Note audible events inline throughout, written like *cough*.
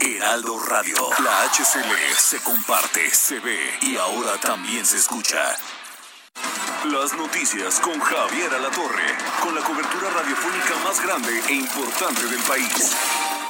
Heraldo Radio, la HCL se comparte, se ve y ahora también se escucha. Las noticias con Javier Alatorre, con la cobertura radiofónica más grande e importante del país.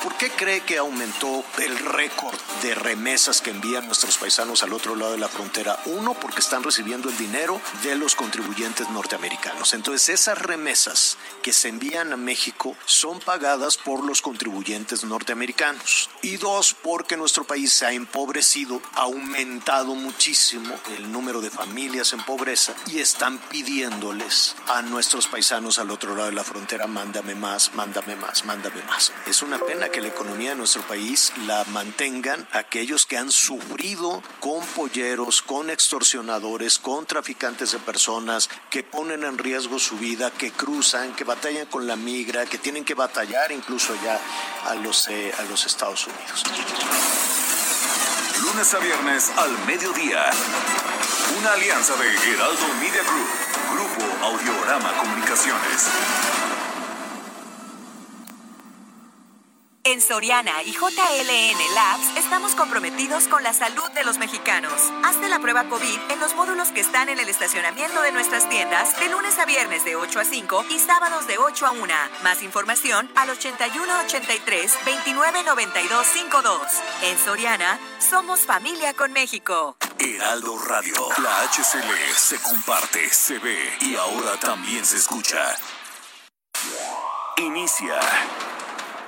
¿Por qué cree que aumentó el récord de remesas que envían nuestros paisanos al otro lado de la frontera? Uno, porque están recibiendo el dinero de los contribuyentes norteamericanos. Entonces, esas remesas que se envían a México son pagadas por los contribuyentes norteamericanos. Y dos, porque nuestro país se ha empobrecido, ha aumentado muchísimo el número de familias en pobreza y están pidiéndoles a nuestros paisanos al otro lado de la frontera, mándame más, mándame más, mándame más. Es una pena que la economía de nuestro país la mantengan aquellos que han sufrido con polleros, con extorsionadores, con traficantes de personas, que ponen en riesgo su vida, que cruzan, que batallan con la migra, que tienen que batallar incluso ya a los, eh, a los Estados Unidos. Lunes a viernes al mediodía. Una alianza de Heraldo Media Group, Grupo Audiorama Comunicaciones. En Soriana y JLN Labs estamos comprometidos con la salud de los mexicanos. Hazte la prueba COVID en los módulos que están en el estacionamiento de nuestras tiendas de lunes a viernes de 8 a 5 y sábados de 8 a 1. Más información al 81 83 29 92 52. En Soriana somos familia con México. Heraldo Radio, la HCL se comparte, se ve y ahora también se escucha. Inicia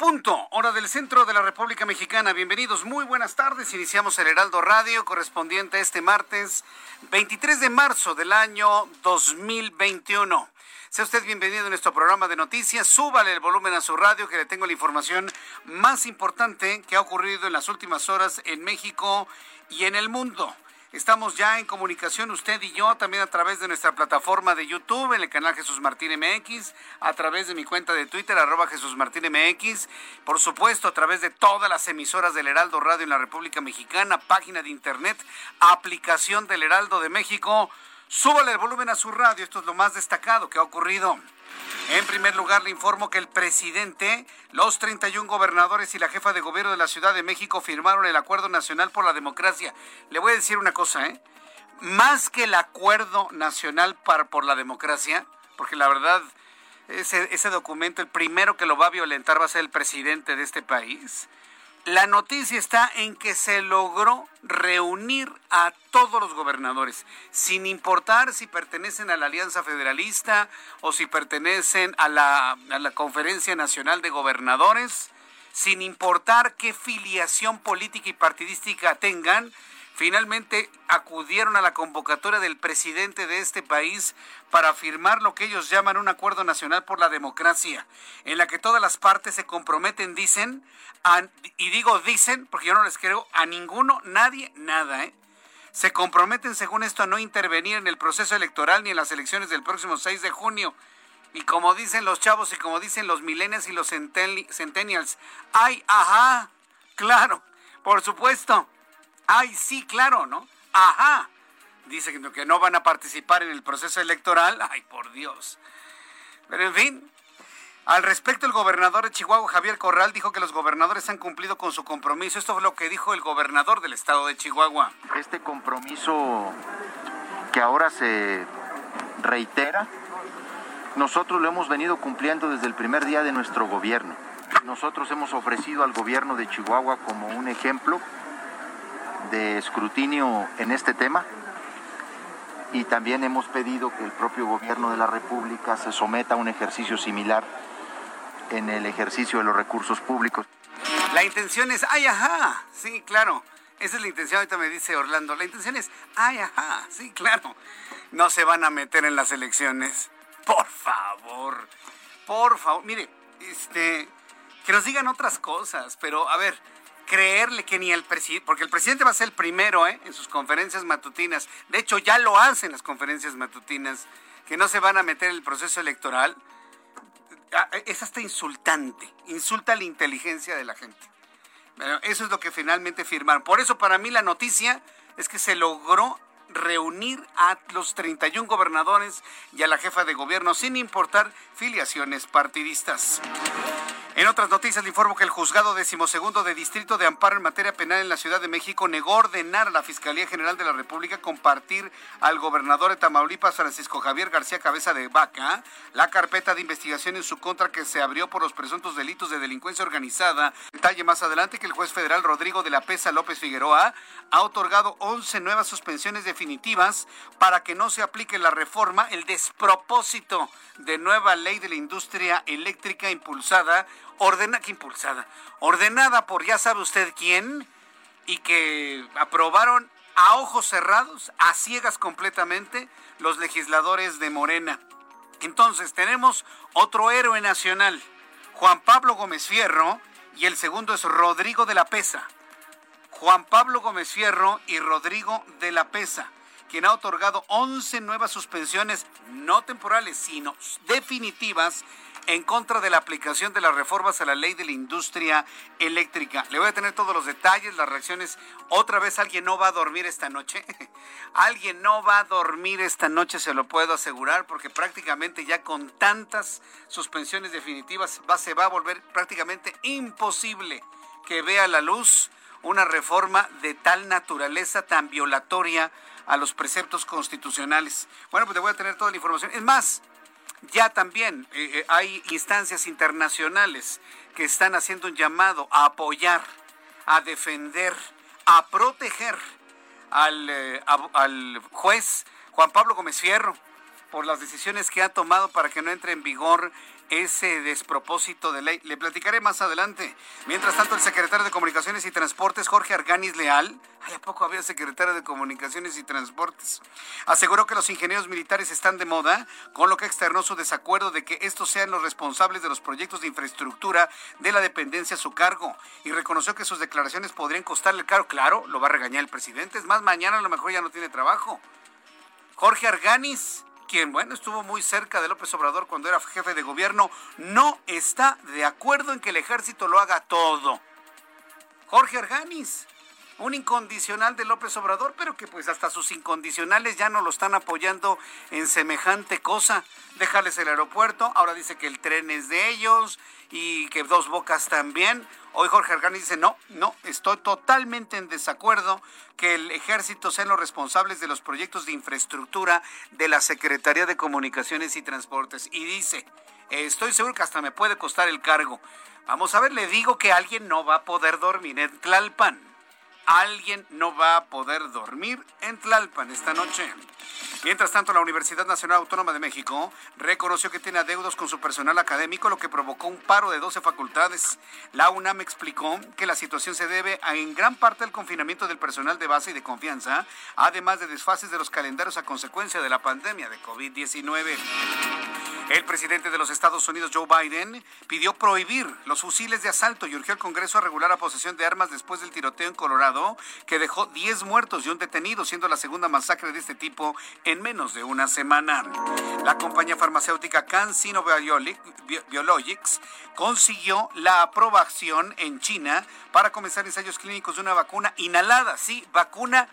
Punto, hora del centro de la República Mexicana. Bienvenidos, muy buenas tardes. Iniciamos el Heraldo Radio correspondiente a este martes 23 de marzo del año 2021. Sea usted bienvenido a nuestro programa de noticias. Súbale el volumen a su radio que le tengo la información más importante que ha ocurrido en las últimas horas en México y en el mundo. Estamos ya en comunicación usted y yo también a través de nuestra plataforma de YouTube en el canal Jesús Martín MX, a través de mi cuenta de Twitter arroba Jesús Martín MX, por supuesto a través de todas las emisoras del Heraldo Radio en la República Mexicana, página de internet, aplicación del Heraldo de México. Súbale el volumen a su radio, esto es lo más destacado que ha ocurrido. En primer lugar, le informo que el presidente, los 31 gobernadores y la jefa de gobierno de la Ciudad de México firmaron el Acuerdo Nacional por la Democracia. Le voy a decir una cosa, ¿eh? Más que el Acuerdo Nacional por la Democracia, porque la verdad, ese documento, el primero que lo va a violentar va a ser el presidente de este país. La noticia está en que se logró reunir a todos los gobernadores, sin importar si pertenecen a la Alianza Federalista o si pertenecen a la, a la Conferencia Nacional de Gobernadores, sin importar qué filiación política y partidística tengan, finalmente acudieron a la convocatoria del presidente de este país para firmar lo que ellos llaman un acuerdo nacional por la democracia, en la que todas las partes se comprometen, dicen, y digo dicen porque yo no les creo a ninguno, nadie, nada, ¿eh? Se comprometen, según esto, a no intervenir en el proceso electoral ni en las elecciones del próximo 6 de junio. Y como dicen los chavos y como dicen los millennials y los centennials, ay, ajá, claro, por supuesto. Ay, sí, claro, ¿no? Ajá. Dice que no van a participar en el proceso electoral. *laughs* Ay, por Dios. Pero en fin, Al respecto, el gobernador de Chihuahua, Javier Corral, dijo que los gobernadores han cumplido con su compromiso. Esto fue lo que dijo el gobernador del estado de Chihuahua. Este compromiso que ahora se reitera, nosotros lo hemos venido cumpliendo desde el primer día de nuestro gobierno. Nosotros hemos ofrecido al gobierno de Chihuahua como un ejemplo de escrutinio en este tema y también hemos pedido que el propio gobierno de la República se someta a un ejercicio similar en el ejercicio de los recursos públicos. La intención es, ay, ajá, sí, claro. Esa es la intención, ahorita me dice Orlando. La intención es, ay, ajá, sí, claro. No se van a meter en las elecciones. Por favor, por favor. Mire, este, que nos digan otras cosas, pero a ver, creerle que ni el presidente, porque el presidente va a ser el primero ¿eh? en sus conferencias matutinas, de hecho ya lo hace en las conferencias matutinas, que no se van a meter en el proceso electoral, ah, es hasta insultante, insulta la inteligencia de la gente. Eso es lo que finalmente firmaron. Por eso para mí la noticia es que se logró reunir a los 31 gobernadores y a la jefa de gobierno sin importar filiaciones partidistas. En otras noticias le informo que el juzgado decimosegundo de Distrito de Amparo en materia penal en la Ciudad de México negó ordenar a la Fiscalía General de la República compartir al gobernador de Tamaulipas, Francisco Javier García Cabeza de Vaca, la carpeta de investigación en su contra que se abrió por los presuntos delitos de delincuencia organizada. Detalle más adelante que el juez federal Rodrigo de la Pesa López Figueroa ha otorgado 11 nuevas suspensiones definitivas para que no se aplique la reforma, el despropósito de nueva ley de la industria eléctrica impulsada ordena, que impulsada, ordenada por ya sabe usted quién y que aprobaron a ojos cerrados, a ciegas completamente, los legisladores de Morena. Entonces tenemos otro héroe nacional, Juan Pablo Gómez Fierro, y el segundo es Rodrigo de la Pesa. Juan Pablo Gómez Fierro y Rodrigo de la Pesa, quien ha otorgado 11 nuevas suspensiones, no temporales, sino definitivas, en contra de la aplicación de las reformas a la ley de la industria eléctrica. Le voy a tener todos los detalles, las reacciones. Otra vez alguien no va a dormir esta noche. *laughs* alguien no va a dormir esta noche, se lo puedo asegurar, porque prácticamente ya con tantas suspensiones definitivas va, se va a volver prácticamente imposible que vea la luz una reforma de tal naturaleza, tan violatoria a los preceptos constitucionales. Bueno, pues le voy a tener toda la información. Es más, ya también eh, eh, hay instancias internacionales que están haciendo un llamado a apoyar, a defender, a proteger al, eh, al juez Juan Pablo Gómez Fierro por las decisiones que ha tomado para que no entre en vigor ese despropósito de ley. Le platicaré más adelante. Mientras tanto, el secretario de Comunicaciones y Transportes, Jorge Arganis Leal, ¿hay a poco había secretario de Comunicaciones y Transportes? Aseguró que los ingenieros militares están de moda, con lo que externó su desacuerdo de que estos sean los responsables de los proyectos de infraestructura de la dependencia a su cargo y reconoció que sus declaraciones podrían costarle caro. Claro, lo va a regañar el presidente. Es más, mañana a lo mejor ya no tiene trabajo. Jorge Arganis quien, bueno, estuvo muy cerca de López Obrador cuando era jefe de gobierno, no está de acuerdo en que el ejército lo haga todo. Jorge Arganis, un incondicional de López Obrador, pero que pues hasta sus incondicionales ya no lo están apoyando en semejante cosa. Dejarles el aeropuerto, ahora dice que el tren es de ellos y que Dos Bocas también. Hoy Jorge Arganis dice, no, no, estoy totalmente en desacuerdo que el ejército sean los responsables de los proyectos de infraestructura de la Secretaría de Comunicaciones y Transportes. Y dice, estoy seguro que hasta me puede costar el cargo. Vamos a ver, le digo que alguien no va a poder dormir en Tlalpan alguien no va a poder dormir en Tlalpan esta noche. Mientras tanto, la Universidad Nacional Autónoma de México reconoció que tiene adeudos con su personal académico, lo que provocó un paro de 12 facultades. La UNAM explicó que la situación se debe en gran parte al confinamiento del personal de base y de confianza, además de desfases de los calendarios a consecuencia de la pandemia de COVID-19. El presidente de los Estados Unidos, Joe Biden, pidió prohibir los fusiles de asalto y urgió al Congreso a regular la posesión de armas después del tiroteo en Colorado, que dejó 10 muertos y un detenido, siendo la segunda masacre de este tipo en menos de una semana. La compañía farmacéutica CanSino Biologics consiguió la aprobación en China para comenzar ensayos clínicos de una vacuna inhalada, sí, vacuna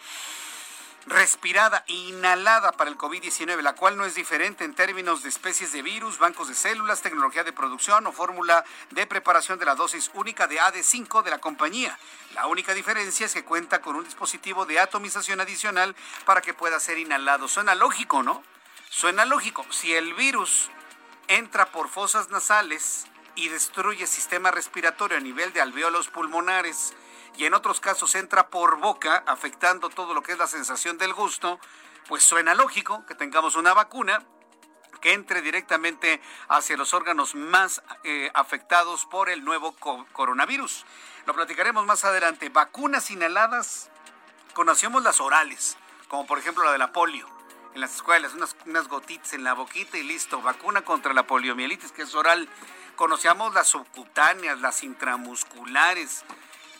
respirada inhalada para el COVID-19, la cual no es diferente en términos de especies de virus, bancos de células, tecnología de producción o fórmula de preparación de la dosis única de AD5 de la compañía. La única diferencia es que cuenta con un dispositivo de atomización adicional para que pueda ser inhalado. Suena lógico, ¿no? Suena lógico. Si el virus entra por fosas nasales y destruye el sistema respiratorio a nivel de alveolos pulmonares, y en otros casos entra por boca, afectando todo lo que es la sensación del gusto, pues suena lógico que tengamos una vacuna que entre directamente hacia los órganos más eh, afectados por el nuevo coronavirus. Lo platicaremos más adelante. Vacunas inhaladas, conocemos las orales, como por ejemplo la de la polio. En las escuelas, unas, unas gotitas en la boquita y listo. Vacuna contra la poliomielitis, que es oral. Conocíamos las subcutáneas, las intramusculares,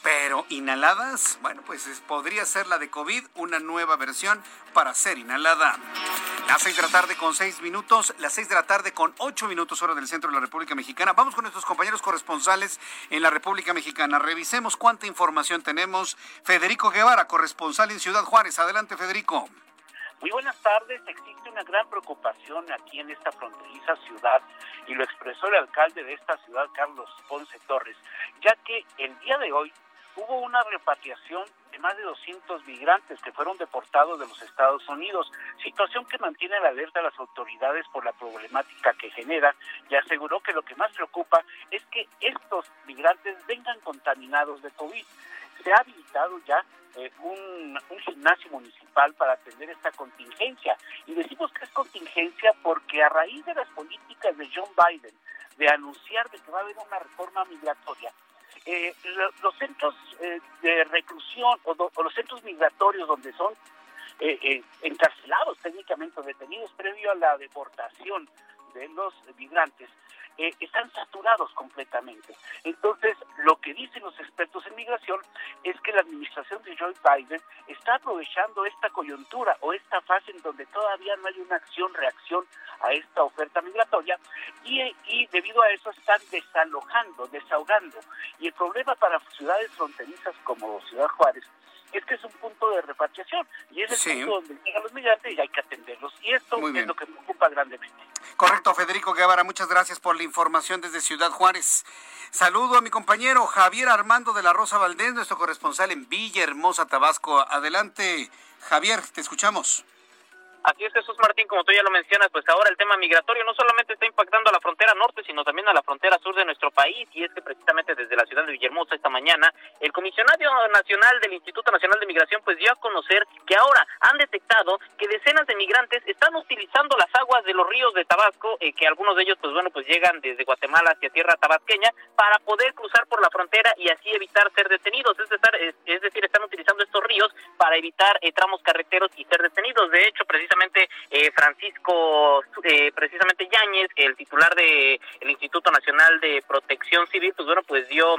pero inhaladas, bueno, pues podría ser la de COVID, una nueva versión para ser inhalada. Las seis de la tarde con seis minutos, las seis de la tarde con ocho minutos hora del centro de la República Mexicana. Vamos con nuestros compañeros corresponsales en la República Mexicana. Revisemos cuánta información tenemos. Federico Guevara, corresponsal en Ciudad Juárez. Adelante, Federico. Muy buenas tardes. Existe una gran preocupación aquí en esta fronteriza ciudad y lo expresó el alcalde de esta ciudad, Carlos Ponce Torres, ya que el día de hoy hubo una repatriación de más de 200 migrantes que fueron deportados de los Estados Unidos, situación que mantiene la alerta a las autoridades por la problemática que genera y aseguró que lo que más preocupa es que estos migrantes vengan contaminados de COVID. Se ha habilitado ya eh, un, un, gimnasio municipal para atender esta contingencia. Y decimos que es contingencia porque a raíz de las políticas de John Biden de anunciar de que va a haber una reforma migratoria, eh, los centros eh, de reclusión o, los centros migratorios donde son eh, encarcelados técnicamente detenidos previo a la deportación de los migrantes eh, están saturados completamente. Entonces, lo que dicen los expertos en migración es que la administración de Joe Biden está aprovechando esta coyuntura o esta fase en donde todavía no hay una acción-reacción a esta oferta migratoria y, y debido a eso están desalojando, desahogando. Y el problema para ciudades fronterizas como Ciudad Juárez es que es un punto de repatriación y es el punto donde llegan los migrantes y hay que atenderlos. Y esto es lo que me ocupa grandemente. Correcto, Federico Guevara, muchas gracias por la información desde Ciudad Juárez. Saludo a mi compañero Javier Armando de la Rosa Valdés, nuestro corresponsal en Villahermosa, Tabasco. Adelante, Javier, te escuchamos. Así es, Jesús Martín, como tú ya lo mencionas, pues ahora el tema migratorio no solamente está impactando a la frontera norte, sino también a la frontera sur de nuestro país, y es que precisamente desde la ciudad de Villahermosa esta mañana, el comisionario nacional del Instituto Nacional de Migración pues dio a conocer que ahora han detectado que decenas de migrantes están utilizando las aguas de los ríos de Tabasco, eh, que algunos de ellos pues bueno, pues llegan desde Guatemala hacia tierra tabasqueña, para poder cruzar por la frontera y así evitar ser detenidos, es, decir, es decir están utilizando estos ríos para evitar eh, tramos carreteros y ser detenidos. De hecho, precisamente eh, Francisco, eh, precisamente Yáñez, el titular de el Instituto Nacional de Protección Civil, pues bueno, pues dio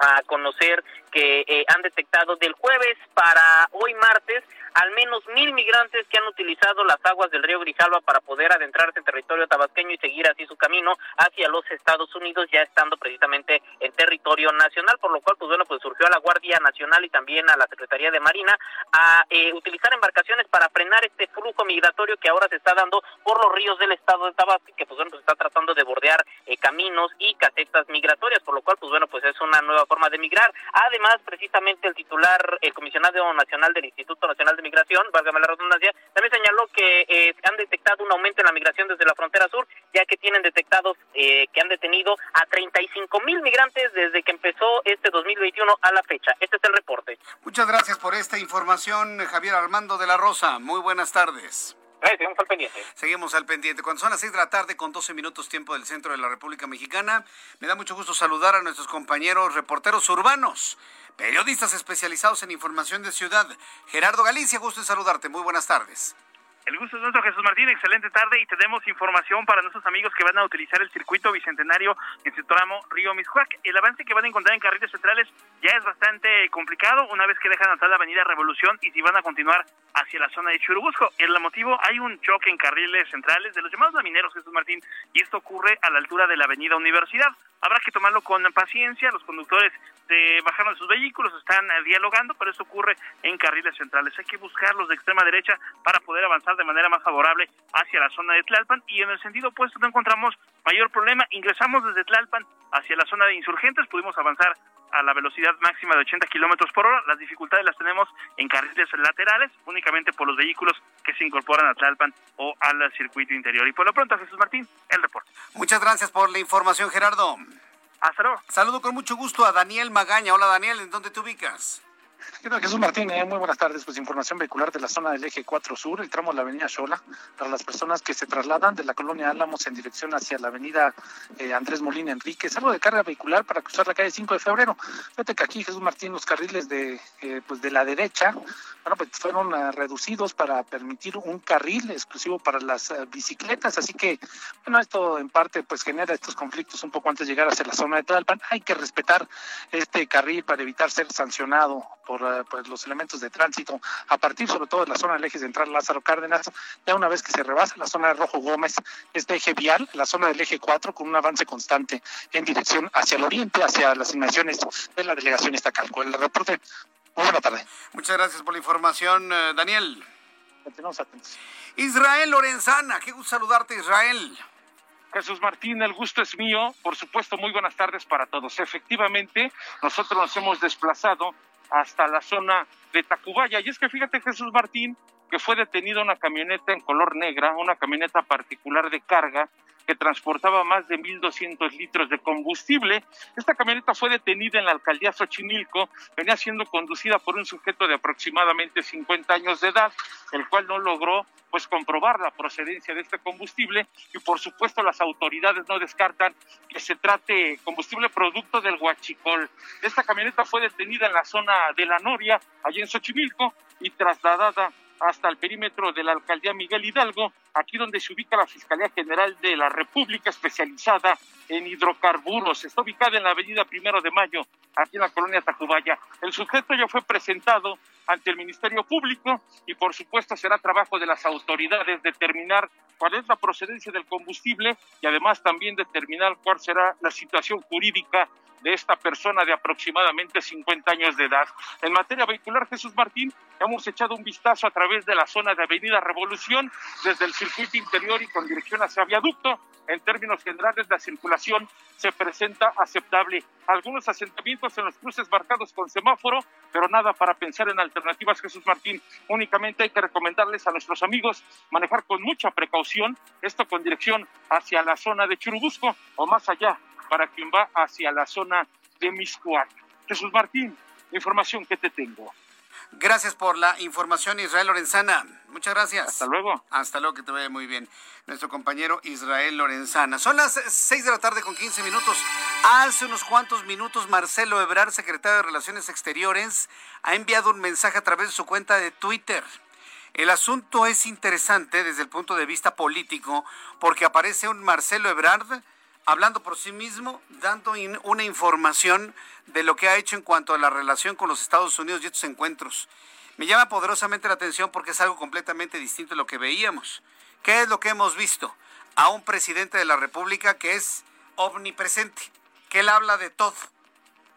a conocer que eh, han detectado del jueves para hoy martes al menos mil migrantes que han utilizado las aguas del río Grijalva para poder adentrarse en territorio tabasqueño y seguir así su camino hacia los Estados Unidos, ya estando precisamente en territorio nacional, por lo cual, pues bueno, pues surgió a la Guardia Nacional y también a la Secretaría de Marina a eh, utilizar embarcaciones para frenar este flujo migratorio que ahora se está dando por los ríos del estado de Tabasco, que pues bueno, pues está tratando de bordear eh, caminos y casetas migratorias, por lo cual, pues bueno, pues es una nueva forma de migrar. Además, precisamente el titular, el comisionado nacional del Instituto Nacional de Migración, válgame la redundancia, también señaló que eh, han detectado un aumento en la migración desde la frontera sur, ya que tienen detectados eh, que han detenido a 35 mil migrantes desde que empezó este 2021 a la fecha. Este es el reporte. Muchas gracias por esta información, Javier Armando de la Rosa. Muy buenas tardes. Seguimos al pendiente. Seguimos al pendiente. Cuando son las 6 de la tarde con 12 minutos tiempo del centro de la República Mexicana, me da mucho gusto saludar a nuestros compañeros reporteros urbanos periodistas especializados en información de ciudad. Gerardo Galicia, gusto en saludarte. Muy buenas tardes. El gusto es nuestro, Jesús Martín. Excelente tarde y tenemos información para nuestros amigos que van a utilizar el circuito bicentenario en su tramo Río Miscuac. El avance que van a encontrar en carriles centrales ya es bastante complicado una vez que dejan atrás la avenida Revolución y si van a continuar hacia la zona de Churubusco. El motivo, hay un choque en carriles centrales de los llamados lamineros, Jesús Martín, y esto ocurre a la altura de la avenida Universidad. Habrá que tomarlo con paciencia. Los conductores se bajaron de sus vehículos, están eh, dialogando, pero eso ocurre en carriles centrales. Hay que buscarlos de extrema derecha para poder avanzar de manera más favorable hacia la zona de Tlalpan y en el sentido opuesto no encontramos mayor problema. Ingresamos desde Tlalpan hacia la zona de insurgentes, pudimos avanzar a la velocidad máxima de 80 kilómetros por hora. Las dificultades las tenemos en carriles laterales, únicamente por los vehículos que se incorporan a Tlalpan o al circuito interior. Y por lo pronto, Jesús Martín, el reporte. Muchas gracias por la información, Gerardo. Saludo con mucho gusto a Daniel Magaña. Hola, Daniel, ¿en dónde te ubicas? ¿Qué Jesús Martín? Eh, muy buenas tardes. Pues información vehicular de la zona del eje 4 Sur, el tramo de la avenida Xola, para las personas que se trasladan de la colonia Álamos en dirección hacia la avenida eh, Andrés Molina Enrique. Algo de carga vehicular para cruzar la calle 5 de febrero. Fíjate que aquí, Jesús Martín, los carriles de, eh, pues de la derecha, bueno, pues fueron uh, reducidos para permitir un carril exclusivo para las uh, bicicletas. Así que, bueno, esto en parte pues genera estos conflictos un poco antes de llegar hacia la zona de Tlalpan. Hay que respetar este carril para evitar ser sancionado por uh, pues, los elementos de tránsito a partir sobre todo de la zona del eje central Lázaro Cárdenas, ya una vez que se rebasa la zona de Rojo Gómez, este eje vial, la zona del eje 4 con un avance constante en dirección hacia el oriente, hacia las inmediaciones de la delegación estacal. Con el reporte, muy buena tarde. Muchas gracias por la información, eh, Daniel. Continuamos atentos. Israel Lorenzana, qué gusto saludarte, Israel. Jesús Martín, el gusto es mío. Por supuesto, muy buenas tardes para todos. Efectivamente, nosotros nos hemos desplazado hasta la zona de Tacubaya. Y es que fíjate, Jesús Martín, que fue detenida una camioneta en color negra, una camioneta particular de carga, que transportaba más de 1.200 litros de combustible. Esta camioneta fue detenida en la alcaldía Xochimilco, venía siendo conducida por un sujeto de aproximadamente 50 años de edad, el cual no logró pues comprobar la procedencia de este combustible y por supuesto las autoridades no descartan que se trate combustible producto del huachicol. Esta camioneta fue detenida en la zona de La Noria, allí en Xochimilco, y trasladada hasta el perímetro de la alcaldía Miguel Hidalgo, aquí donde se ubica la Fiscalía General de la República especializada en hidrocarburos. Está ubicada en la avenida Primero de Mayo, aquí en la colonia Tacubaya. El sujeto ya fue presentado ante el Ministerio Público y por supuesto será trabajo de las autoridades determinar cuál es la procedencia del combustible y además también determinar cuál será la situación jurídica de esta persona de aproximadamente 50 años de edad. En materia vehicular, Jesús Martín, hemos echado un vistazo a través de la zona de Avenida Revolución, desde el circuito interior y con dirección hacia viaducto. En términos generales, la circulación se presenta aceptable. Algunos asentamientos en los cruces marcados con semáforo, pero nada para pensar en alternativas, Jesús Martín. Únicamente hay que recomendarles a nuestros amigos manejar con mucha precaución, esto con dirección hacia la zona de Churubusco o más allá para quien va hacia la zona de Miscuac. Jesús Martín, información que te tengo. Gracias por la información, Israel Lorenzana. Muchas gracias. Hasta luego. Hasta luego, que te vaya muy bien. Nuestro compañero Israel Lorenzana. Son las 6 de la tarde con 15 minutos. Hace unos cuantos minutos, Marcelo Ebrard, secretario de Relaciones Exteriores, ha enviado un mensaje a través de su cuenta de Twitter. El asunto es interesante desde el punto de vista político porque aparece un Marcelo Ebrard hablando por sí mismo, dando una información de lo que ha hecho en cuanto a la relación con los Estados Unidos y estos encuentros. Me llama poderosamente la atención porque es algo completamente distinto de lo que veíamos. ¿Qué es lo que hemos visto? A un presidente de la República que es omnipresente, que él habla de todo.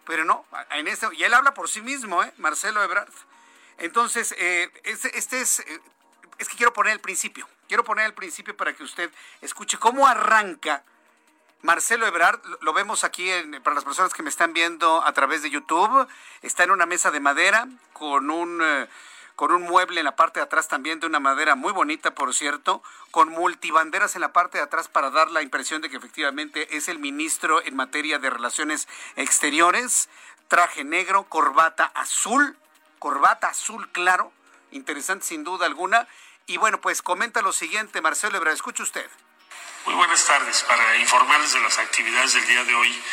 Pero no, en este, y él habla por sí mismo, ¿eh? Marcelo Ebrard. Entonces, eh, este, este, es, eh, es que quiero poner el principio. Quiero poner el principio para que usted escuche cómo arranca Marcelo Ebrard, lo vemos aquí para las personas que me están viendo a través de YouTube, está en una mesa de madera con un, eh, con un mueble en la parte de atrás también de una madera muy bonita, por cierto, con multibanderas en la parte de atrás para dar la impresión de que efectivamente es el ministro en materia de relaciones exteriores, traje negro, corbata azul, corbata azul claro, interesante sin duda alguna. Y bueno, pues comenta lo siguiente, Marcelo Ebrard, escuche usted. Muy buenas tardes. Para informarles de las actividades del día de hoy,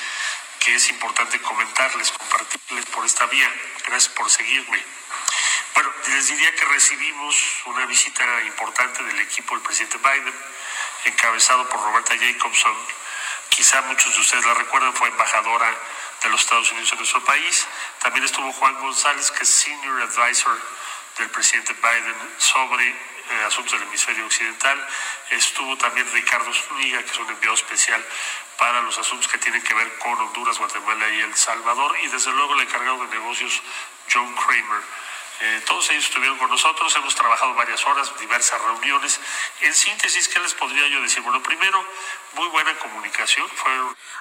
que es importante comentarles, compartirles por esta vía. Gracias por seguirme. Bueno, les diría que recibimos una visita importante del equipo del presidente Biden, encabezado por Roberta Jacobson. Quizá muchos de ustedes la recuerdan, fue embajadora de los Estados Unidos en nuestro país. También estuvo Juan González, que es Senior Advisor del presidente Biden sobre eh, asuntos del hemisferio occidental. Estuvo también Ricardo Zúñiga, que es un enviado especial para los asuntos que tienen que ver con Honduras, Guatemala y El Salvador, y desde luego el encargado de negocios John Kramer. Eh, todos ellos estuvieron con nosotros, hemos trabajado varias horas, diversas reuniones. En síntesis, ¿qué les podría yo decir? Bueno, primero, muy buena comunicación. Fue...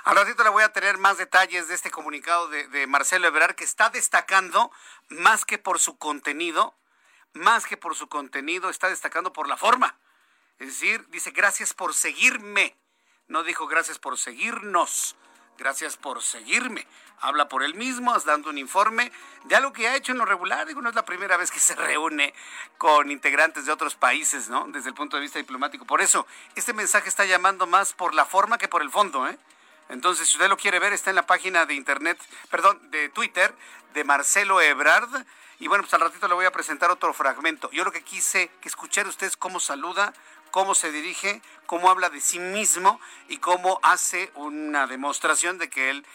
Al ratito le voy a tener más detalles de este comunicado de, de Marcelo Ebrard, que está destacando más que por su contenido, más que por su contenido, está destacando por la forma. Es decir, dice, gracias por seguirme. No dijo gracias por seguirnos. Gracias por seguirme. Habla por él mismo, dando un informe de algo que ha hecho en lo regular. Digo, no es la primera vez que se reúne con integrantes de otros países, ¿no? Desde el punto de vista diplomático. Por eso, este mensaje está llamando más por la forma que por el fondo, ¿eh? Entonces, si usted lo quiere ver, está en la página de internet, perdón, de Twitter, de Marcelo Ebrard. Y bueno, pues al ratito le voy a presentar otro fragmento. Yo lo que quise que escuchar ustedes cómo saluda, cómo se dirige, cómo habla de sí mismo y cómo hace una demostración de que él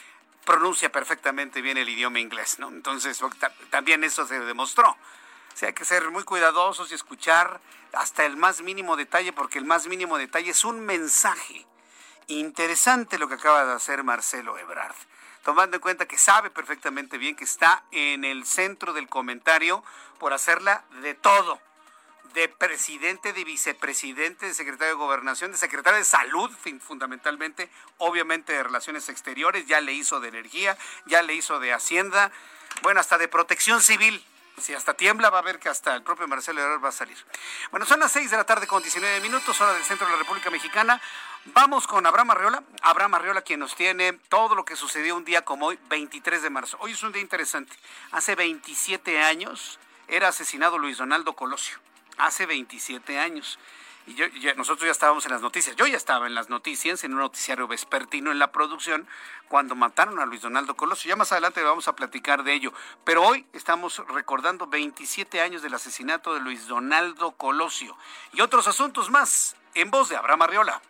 pronuncia perfectamente bien el idioma inglés, ¿no? Entonces, también eso se demostró. O sea, hay que ser muy cuidadosos y escuchar hasta el más mínimo detalle, porque el más mínimo detalle es un mensaje. Interesante lo que acaba de hacer Marcelo Ebrard, tomando en cuenta que sabe perfectamente bien que está en el centro del comentario por hacerla de todo de presidente, de vicepresidente, de secretario de gobernación, de secretario de salud, fundamentalmente, obviamente de relaciones exteriores, ya le hizo de energía, ya le hizo de hacienda, bueno, hasta de protección civil. Si hasta tiembla, va a ver que hasta el propio Marcelo Ebrard va a salir. Bueno, son las 6 de la tarde con 19 minutos, hora del centro de la República Mexicana. Vamos con Abraham Arreola. Abraham Arreola, quien nos tiene todo lo que sucedió un día como hoy, 23 de marzo. Hoy es un día interesante. Hace 27 años era asesinado Luis Donaldo Colosio hace 27 años. Y yo, nosotros ya estábamos en las noticias. Yo ya estaba en las noticias, en un noticiario vespertino en la producción, cuando mataron a Luis Donaldo Colosio. Ya más adelante vamos a platicar de ello. Pero hoy estamos recordando 27 años del asesinato de Luis Donaldo Colosio. Y otros asuntos más, en voz de Abraham Arriola.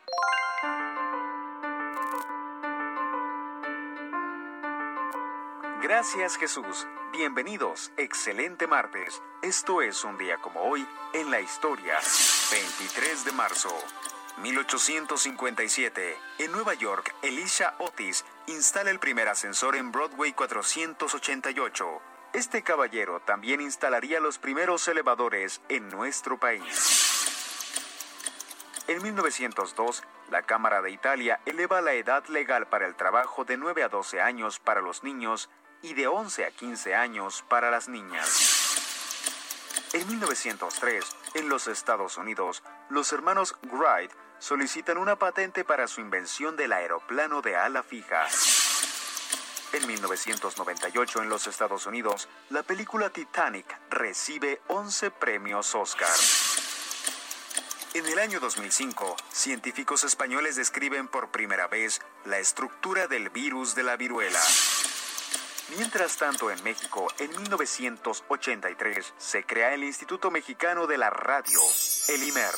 Gracias Jesús. Bienvenidos, excelente martes. Esto es un día como hoy en la historia. 23 de marzo. 1857. En Nueva York, Elisha Otis instala el primer ascensor en Broadway 488. Este caballero también instalaría los primeros elevadores en nuestro país. En 1902, la Cámara de Italia eleva la edad legal para el trabajo de 9 a 12 años para los niños y de 11 a 15 años para las niñas. En 1903, en los Estados Unidos, los hermanos Wright solicitan una patente para su invención del aeroplano de ala fija. En 1998 en los Estados Unidos, la película Titanic recibe 11 premios Oscar. En el año 2005, científicos españoles describen por primera vez la estructura del virus de la viruela. Mientras tanto, en México, en 1983, se crea el Instituto Mexicano de la Radio, el IMER.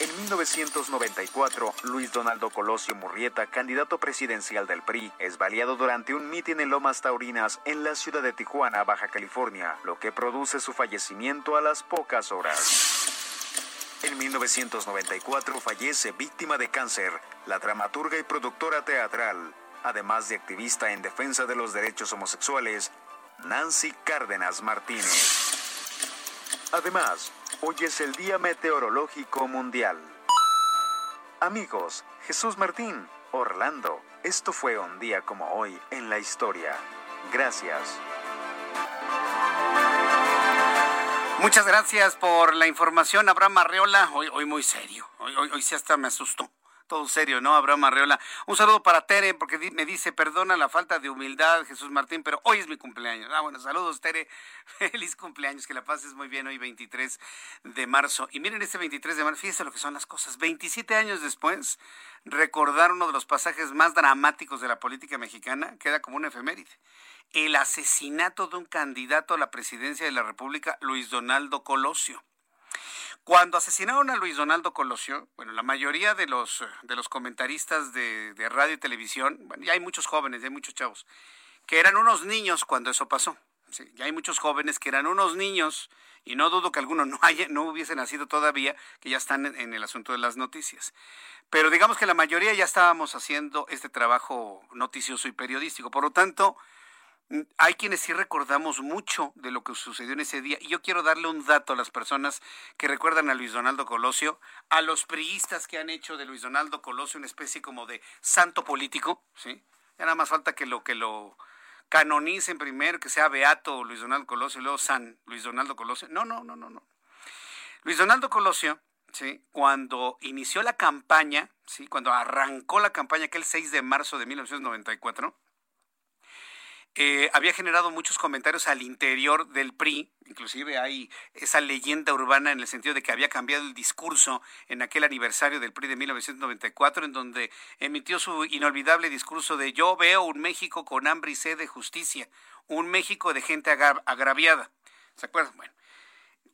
En 1994, Luis Donaldo Colosio Murrieta, candidato presidencial del PRI, es baleado durante un mitin en Lomas Taurinas en la ciudad de Tijuana, Baja California, lo que produce su fallecimiento a las pocas horas. En 1994 fallece víctima de cáncer la dramaturga y productora teatral además de activista en defensa de los derechos homosexuales, Nancy Cárdenas Martínez. Además, hoy es el Día Meteorológico Mundial. Amigos, Jesús Martín, Orlando, esto fue un día como hoy en la historia. Gracias. Muchas gracias por la información, Abraham Arreola. Hoy, hoy muy serio. Hoy, hoy, hoy sí hasta me asustó todo serio, ¿no? Abraham Arreola. Un saludo para Tere, porque me dice, perdona la falta de humildad, Jesús Martín, pero hoy es mi cumpleaños. Ah, bueno, saludos, Tere. *laughs* Feliz cumpleaños, que la pases muy bien hoy, 23 de marzo. Y miren este 23 de marzo, fíjense lo que son las cosas. 27 años después, recordar uno de los pasajes más dramáticos de la política mexicana, queda como una efeméride. El asesinato de un candidato a la presidencia de la República, Luis Donaldo Colosio. Cuando asesinaron a Luis Donaldo Colosio, bueno, la mayoría de los, de los comentaristas de, radio y televisión, bueno, ya hay muchos jóvenes, ya hay muchos chavos, que eran unos niños cuando eso pasó. ya hay muchos jóvenes que eran unos niños y no dudo que algunos *laughs* no, haya, no hubiesen nacido todavía, que ya están en, el asunto de las noticias. Pero digamos que la mayoría ya estábamos haciendo este trabajo noticioso y periodístico. Por lo tanto, hay quienes sí recordamos mucho de lo que sucedió en ese día. Y yo quiero darle un dato a las personas que recuerdan a Luis Donaldo Colosio, a los priistas que han hecho de Luis Donaldo Colosio una especie como de santo político, ¿sí? Ya nada más falta que lo que lo canonicen primero, que sea Beato Luis Donaldo Colosio y luego San Luis Donaldo Colosio. No, no, no, no, no. Luis Donaldo Colosio, ¿sí? cuando inició la campaña, ¿sí? cuando arrancó la campaña aquel 6 de marzo de 1994, eh, había generado muchos comentarios al interior del PRI, inclusive hay esa leyenda urbana en el sentido de que había cambiado el discurso en aquel aniversario del PRI de 1994, en donde emitió su inolvidable discurso de yo veo un México con hambre y sed de justicia, un México de gente agraviada. ¿Se acuerdan? Bueno.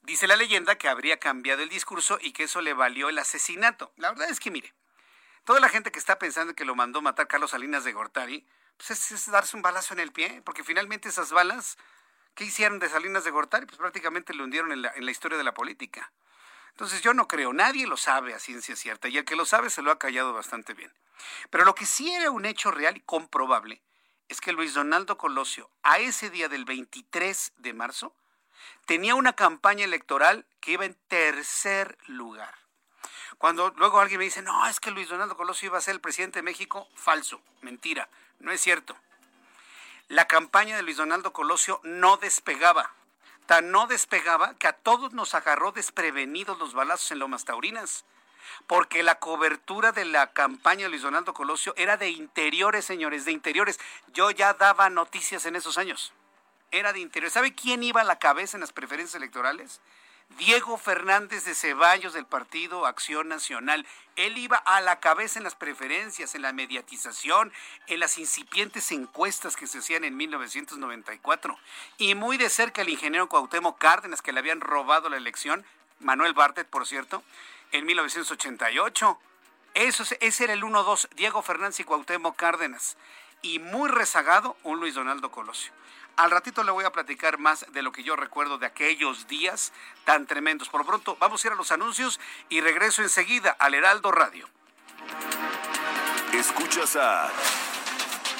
Dice la leyenda que habría cambiado el discurso y que eso le valió el asesinato. La verdad es que, mire, toda la gente que está pensando que lo mandó matar Carlos Salinas de Gortari, pues es, darse un balazo en el pie, porque finalmente esas balas, ¿qué hicieron de Salinas de Gortari? Pues prácticamente lo hundieron en la, en la historia de la política. Entonces yo no creo, nadie lo sabe a ciencia cierta, y el que lo sabe se lo ha callado bastante bien. Pero lo que sí era un hecho real y comprobable es que Luis Donaldo Colosio, a ese día del 23 de marzo, tenía una campaña electoral que iba en tercer lugar. Cuando luego alguien me dice, no, es que Luis Donaldo Colosio iba a ser el presidente de México, falso, mentira. No es cierto. La campaña de Luis Donaldo Colosio no despegaba. Tan no despegaba que a todos nos agarró desprevenidos los balazos en Lomas Taurinas. Porque la cobertura de la campaña de Luis Donaldo Colosio era de interiores, señores, de interiores. Yo ya daba noticias en esos años. Era de interiores. ¿Sabe quién iba a la cabeza en las preferencias electorales? Diego Fernández de Ceballos del Partido Acción Nacional. Él iba a la cabeza en las preferencias, en la mediatización, en las incipientes encuestas que se hacían en 1994. Y muy de cerca el ingeniero Cuauhtémoc Cárdenas, que le habían robado la elección, Manuel Bartet, por cierto, en 1988. Eso, ese era el 1-2, Diego Fernández y Cuauhtémoc Cárdenas. Y muy rezagado, un Luis Donaldo Colosio. Al ratito le voy a platicar más de lo que yo recuerdo de aquellos días tan tremendos. Por lo pronto, vamos a ir a los anuncios y regreso enseguida al Heraldo Radio. Escuchas a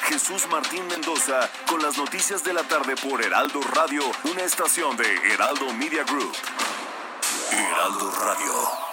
Jesús Martín Mendoza con las noticias de la tarde por Heraldo Radio, una estación de Heraldo Media Group. Heraldo Radio.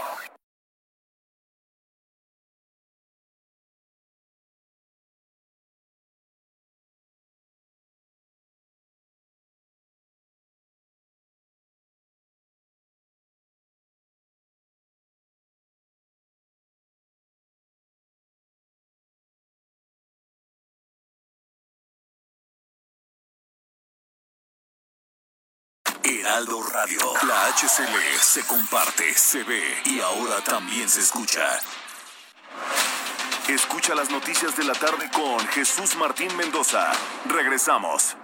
Heraldo Radio. La HCL se comparte, se ve y ahora también se escucha. Escucha las noticias de la tarde con Jesús Martín Mendoza. Regresamos.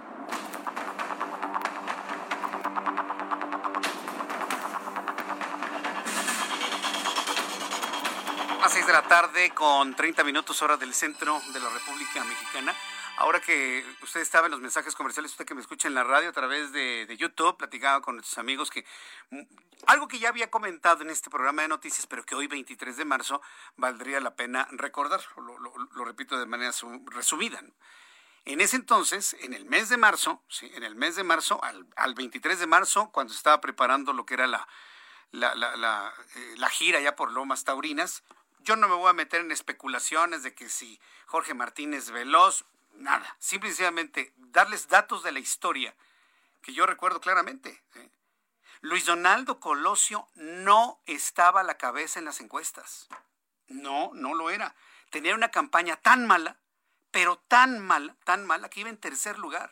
A 6 de la tarde con 30 minutos hora del centro de la República Mexicana. Ahora que usted estaba en los mensajes comerciales, usted que me escucha en la radio a través de, YouTube, platicaba con nuestros amigos que mm, algo que ya había comentado en este programa de noticias, pero que hoy 23 de marzo valdría la pena recordar, lo, repito de manera resumida. En ese entonces, en el mes de marzo, ¿sí? en el mes de marzo, al, 23 de marzo, cuando se estaba preparando lo que era la, eh, la gira ya por Lomas Taurinas, yo no me voy a meter en especulaciones de que si Jorge Martínez Veloz, nada. Simplemente darles datos de la historia que yo recuerdo claramente. Luis Donaldo Colosio no estaba a la cabeza en las encuestas. No, no lo era. Tenía una campaña tan mala, pero tan mala, tan mala que iba en tercer lugar.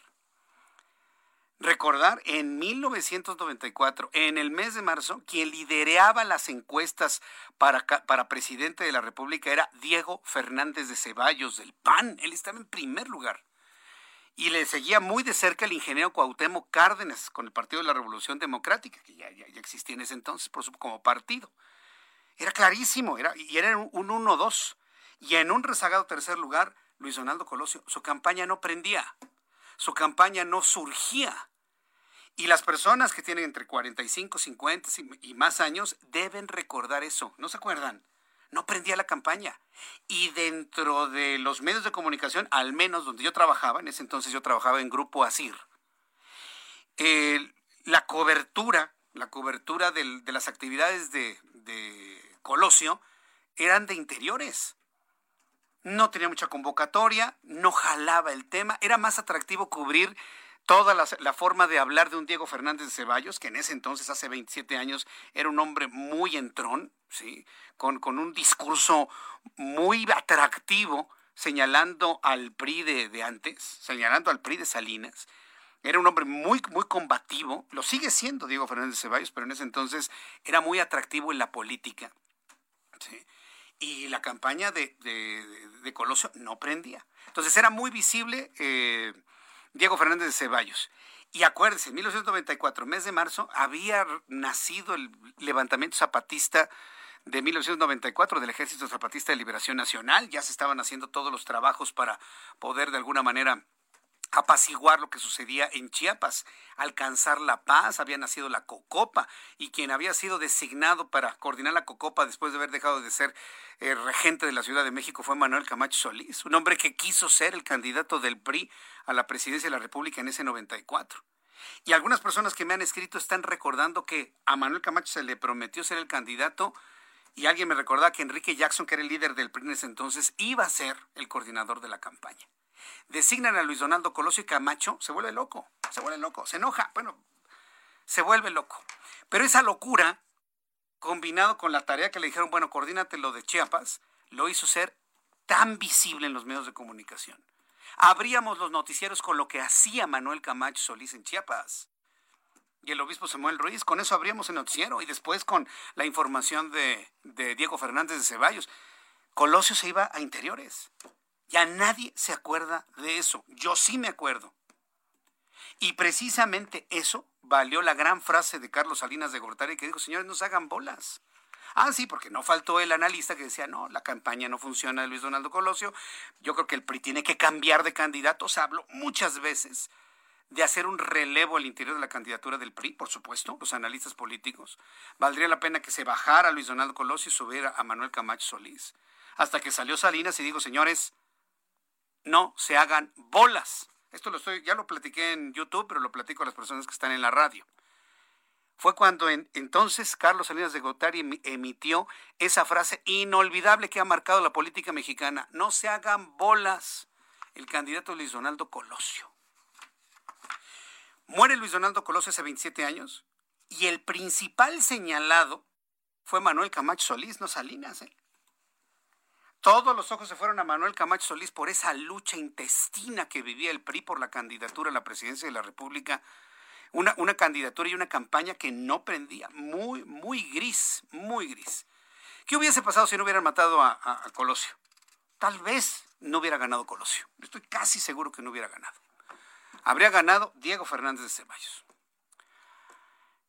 Recordar, en 1994, en el mes de marzo, quien lideraba las encuestas para, para presidente de la República era Diego Fernández de Ceballos del PAN. Él estaba en primer lugar. Y le seguía muy de cerca el ingeniero Cuauhtémoc Cárdenas con el Partido de la Revolución Democrática, que ya, ya, existía en ese entonces por su, como partido. Era clarísimo, era, y era un 1-2. Y en un rezagado tercer lugar, Luis Donaldo Colosio, su campaña no prendía su campaña no surgía. Y las personas que tienen entre 45, 50 y más años deben recordar eso. ¿No se acuerdan? No prendía la campaña. Y dentro de los medios de comunicación, al menos donde yo trabajaba, en ese entonces yo trabajaba en Grupo ASIR, la cobertura, la cobertura de las actividades de, de Colosio eran de interiores. No tenía mucha convocatoria, no jalaba el tema, era más atractivo cubrir toda la, forma de hablar de un Diego Fernández de Ceballos, que en ese entonces, hace 27 años, era un hombre muy entrón, ¿sí? con, con un discurso muy atractivo, señalando al PRI de, de, antes, señalando al PRI de Salinas. Era un hombre muy, muy combativo, lo sigue siendo Diego Fernández de Ceballos, pero en ese entonces era muy atractivo en la política. ¿sí? Y la campaña de, de, Colosio no prendía. Entonces era muy visible. Eh, Diego Fernández de Ceballos. Y acuérdense, en 1994, mes de marzo, había nacido el levantamiento zapatista de 1994 del Ejército Zapatista de Liberación Nacional. Ya se estaban haciendo todos los trabajos para poder de alguna manera apaciguar lo que sucedía en Chiapas, alcanzar la paz, había nacido la Cocopa y quien había sido designado para coordinar la Cocopa después de haber dejado de ser eh, regente de la Ciudad de México fue Manuel Camacho Solís, un hombre que quiso ser el candidato del PRI a la presidencia de la República en ese 94. Y algunas personas que me han escrito están recordando que a Manuel Camacho se le prometió ser el candidato y alguien me recordaba que Enrique Jackson, que era el líder del PRI en ese entonces, iba a ser el coordinador de la campaña designan a Luis Donaldo Colosio y Camacho, se vuelve loco, se vuelve loco, se enoja, bueno, se vuelve loco. Pero esa locura, combinado con la tarea que le dijeron, bueno, coordínate lo de Chiapas, lo hizo ser tan visible en los medios de comunicación. Abríamos los noticieros con lo que hacía Manuel Camacho Solís en Chiapas. Y el obispo Samuel Ruiz, con eso abríamos el noticiero y después con la información de, de Diego Fernández de Ceballos. Colosio se iba a interiores. Ya nadie se acuerda de eso. Yo sí me acuerdo. Y precisamente eso valió la gran frase de Carlos Salinas de Gortari que dijo, señores, no hagan bolas. Ah, sí, porque no faltó el analista que decía, no, la campaña no funciona de Luis Donaldo Colosio. Yo creo que el PRI tiene que cambiar de candidatos. Hablo muchas veces de hacer un relevo al interior de la candidatura del PRI, por supuesto, los analistas políticos. Valdría la pena que se bajara Luis Donaldo Colosio y subiera a Manuel Camacho Solís. Hasta que salió Salinas y dijo, señores, no se hagan bolas. Esto lo estoy, ya lo platiqué en YouTube, pero lo platico a las personas que están en la radio. Fue cuando entonces Carlos Salinas de Gotari emitió esa frase inolvidable que ha marcado la política mexicana. No se hagan bolas. El candidato Luis Donaldo Colosio. Muere Luis Donaldo Colosio hace 27 años y el principal señalado fue Manuel Camacho Solís, no Salinas. ¿eh? Todos los ojos se fueron a Manuel Camacho Solís por esa lucha intestina que vivía el PRI por la candidatura a la presidencia de la República. Una, una candidatura y una campaña que no prendía, muy, muy gris, muy gris. ¿Qué hubiese pasado si no hubieran matado a, a Colosio? Tal vez no hubiera ganado Colosio. Estoy casi seguro que no hubiera ganado. Habría ganado Diego Fernández de Ceballos.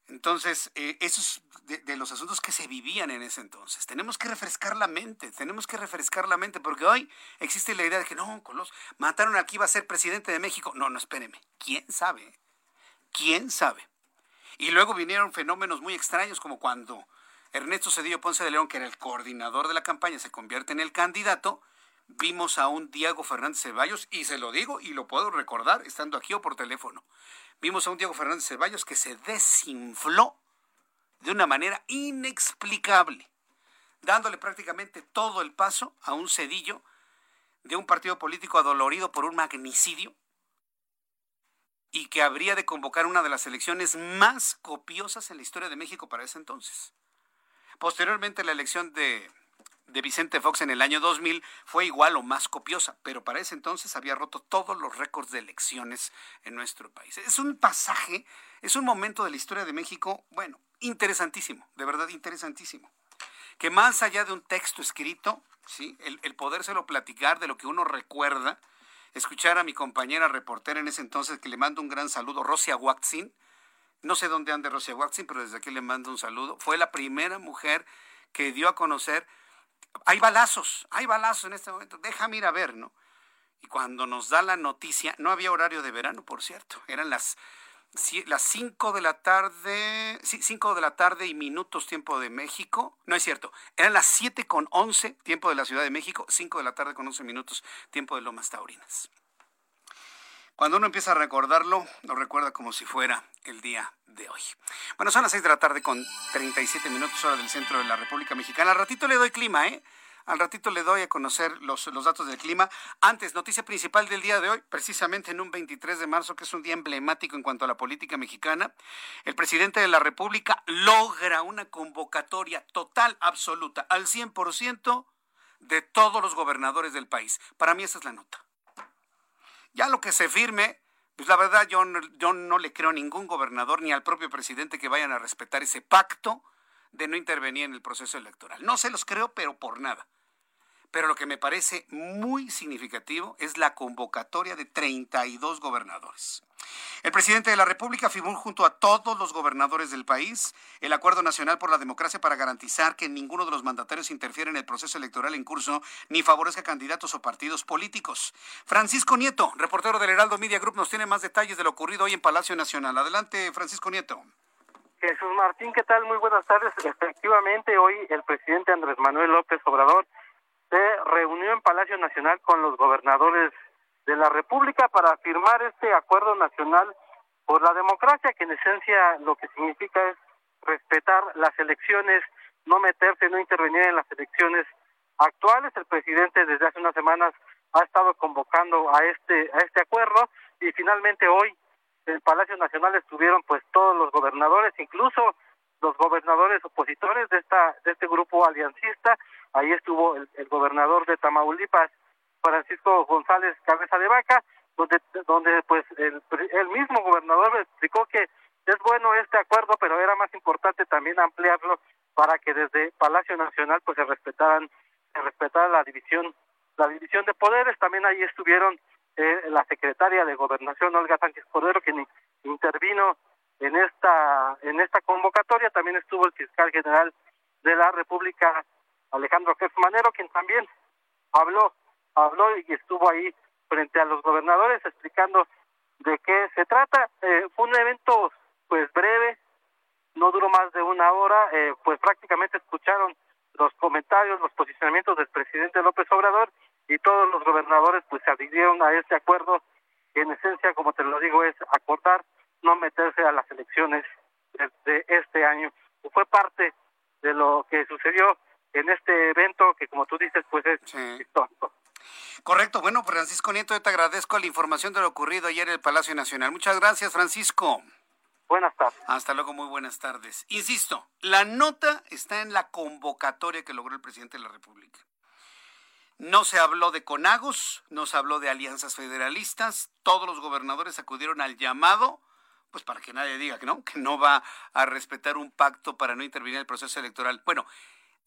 Entonces, eh, esos de, los asuntos que se vivían en ese entonces. Tenemos que refrescar la mente, tenemos que refrescar la mente, porque hoy existe la idea de que no, Colos, mataron aquí, iba a ser presidente de México. No, no, espéreme. ¿Quién sabe? ¿Quién sabe? Y luego vinieron fenómenos muy extraños, como cuando Ernesto Cedillo Ponce de León, que era el coordinador de la campaña, se convierte en el candidato. Vimos a un Diego Fernández Ceballos, y se lo digo y lo puedo recordar estando aquí o por teléfono vimos a un Diego Fernández Ceballos que se desinfló de una manera inexplicable, dándole prácticamente todo el paso a un cedillo de un partido político adolorido por un magnicidio y que habría de convocar una de las elecciones más copiosas en la historia de México para ese entonces. Posteriormente la elección de de Vicente Fox en el año 2000 fue igual o más copiosa, pero para ese entonces había roto todos los récords de elecciones en nuestro país. Es un pasaje, es un momento de la historia de México, bueno, interesantísimo, de verdad interesantísimo. Que más allá de un texto escrito, ¿sí? el, el podérselo platicar de lo que uno recuerda, escuchar a mi compañera reportera en ese entonces, que le mando un gran saludo, Rosia Waxin, no sé dónde ande Rosia Waxin, pero desde aquí le mando un saludo, fue la primera mujer que dio a conocer hay balazos, hay balazos en este momento, déjame ir a ver, ¿no? Y cuando nos da la noticia, no había horario de verano, por cierto, eran las las 5 de la tarde, sí, 5 de la tarde y minutos tiempo de México. No es cierto, eran las 7 con 11 tiempo de la Ciudad de México, 5 de la tarde con 11 minutos tiempo de Lomas Taurinas. Cuando uno empieza a recordarlo, lo recuerda como si fuera el día de hoy. Bueno, son las 6 de la tarde con 37 minutos hora del centro de la República Mexicana. Al ratito le doy clima, ¿eh? Al ratito le doy a conocer los, los, datos del clima. Antes, noticia principal del día de hoy, precisamente en un 23 de marzo, que es un día emblemático en cuanto a la política mexicana, el presidente de la República logra una convocatoria total, absoluta, al 100% de todos los gobernadores del país. Para mí esa es la nota. Ya lo que se firme, pues la verdad yo, yo no le creo a ningún gobernador ni al propio presidente que vayan a respetar ese pacto de no intervenir en el proceso electoral. No se los creo, pero por nada. Pero lo que me parece muy significativo es la convocatoria de 32 gobernadores. El presidente de la República firmó junto a todos los gobernadores del país el Acuerdo Nacional por la Democracia para garantizar que ninguno de los mandatarios interfiera en el proceso electoral en curso ni favorezca candidatos o partidos políticos. Francisco Nieto, reportero del Heraldo Media Group, nos tiene más detalles de lo ocurrido hoy en Palacio Nacional. Adelante, Francisco Nieto. Jesús Martín, ¿qué tal? Muy buenas tardes. Efectivamente, hoy el presidente Andrés Manuel López Obrador se reunió en Palacio Nacional con los gobernadores de la República para firmar este acuerdo nacional por la democracia, que en esencia lo que significa es respetar las elecciones, no meterse, no intervenir en las elecciones actuales. El presidente desde hace unas semanas ha estado convocando a este a este acuerdo y finalmente hoy en Palacio Nacional estuvieron pues todos los gobernadores, incluso los gobernadores opositores de esta de este grupo aliancista Ahí estuvo el, gobernador de Tamaulipas, Francisco González Cabeza de Vaca, donde, donde pues el, el mismo gobernador explicó que es bueno este acuerdo, pero era más importante también ampliarlo para que desde Palacio Nacional pues se respetaran se respetara la división la división de poderes. También ahí estuvieron eh, la secretaria de Gobernación Olga Sánchez Cordero quien intervino en esta en esta convocatoria. También estuvo el fiscal general de la República Alejandro Jeff Manero, quien también habló, habló y estuvo ahí frente a los gobernadores explicando de qué se trata. Eh, fue un evento pues breve, no duró más de una hora, eh, pues prácticamente escucharon los comentarios, los posicionamientos del presidente López Obrador y todos los gobernadores pues se adhirieron a este acuerdo que en esencia, como te lo digo, es acordar no meterse a las elecciones de, de este año. Fue parte de lo que sucedió en este evento que como tú dices pues es histórico. Correcto, bueno, Francisco Nieto, yo te agradezco la información de lo ocurrido ayer en el Palacio Nacional. Muchas gracias, Francisco. Buenas tardes. Hasta luego, muy buenas tardes. Insisto, la nota está en la convocatoria que logró el presidente de la República. No se habló de conagos, no se habló de alianzas federalistas, todos los gobernadores acudieron al llamado, pues para que nadie diga que no, que no va a respetar un pacto para no intervenir en el proceso electoral. Bueno,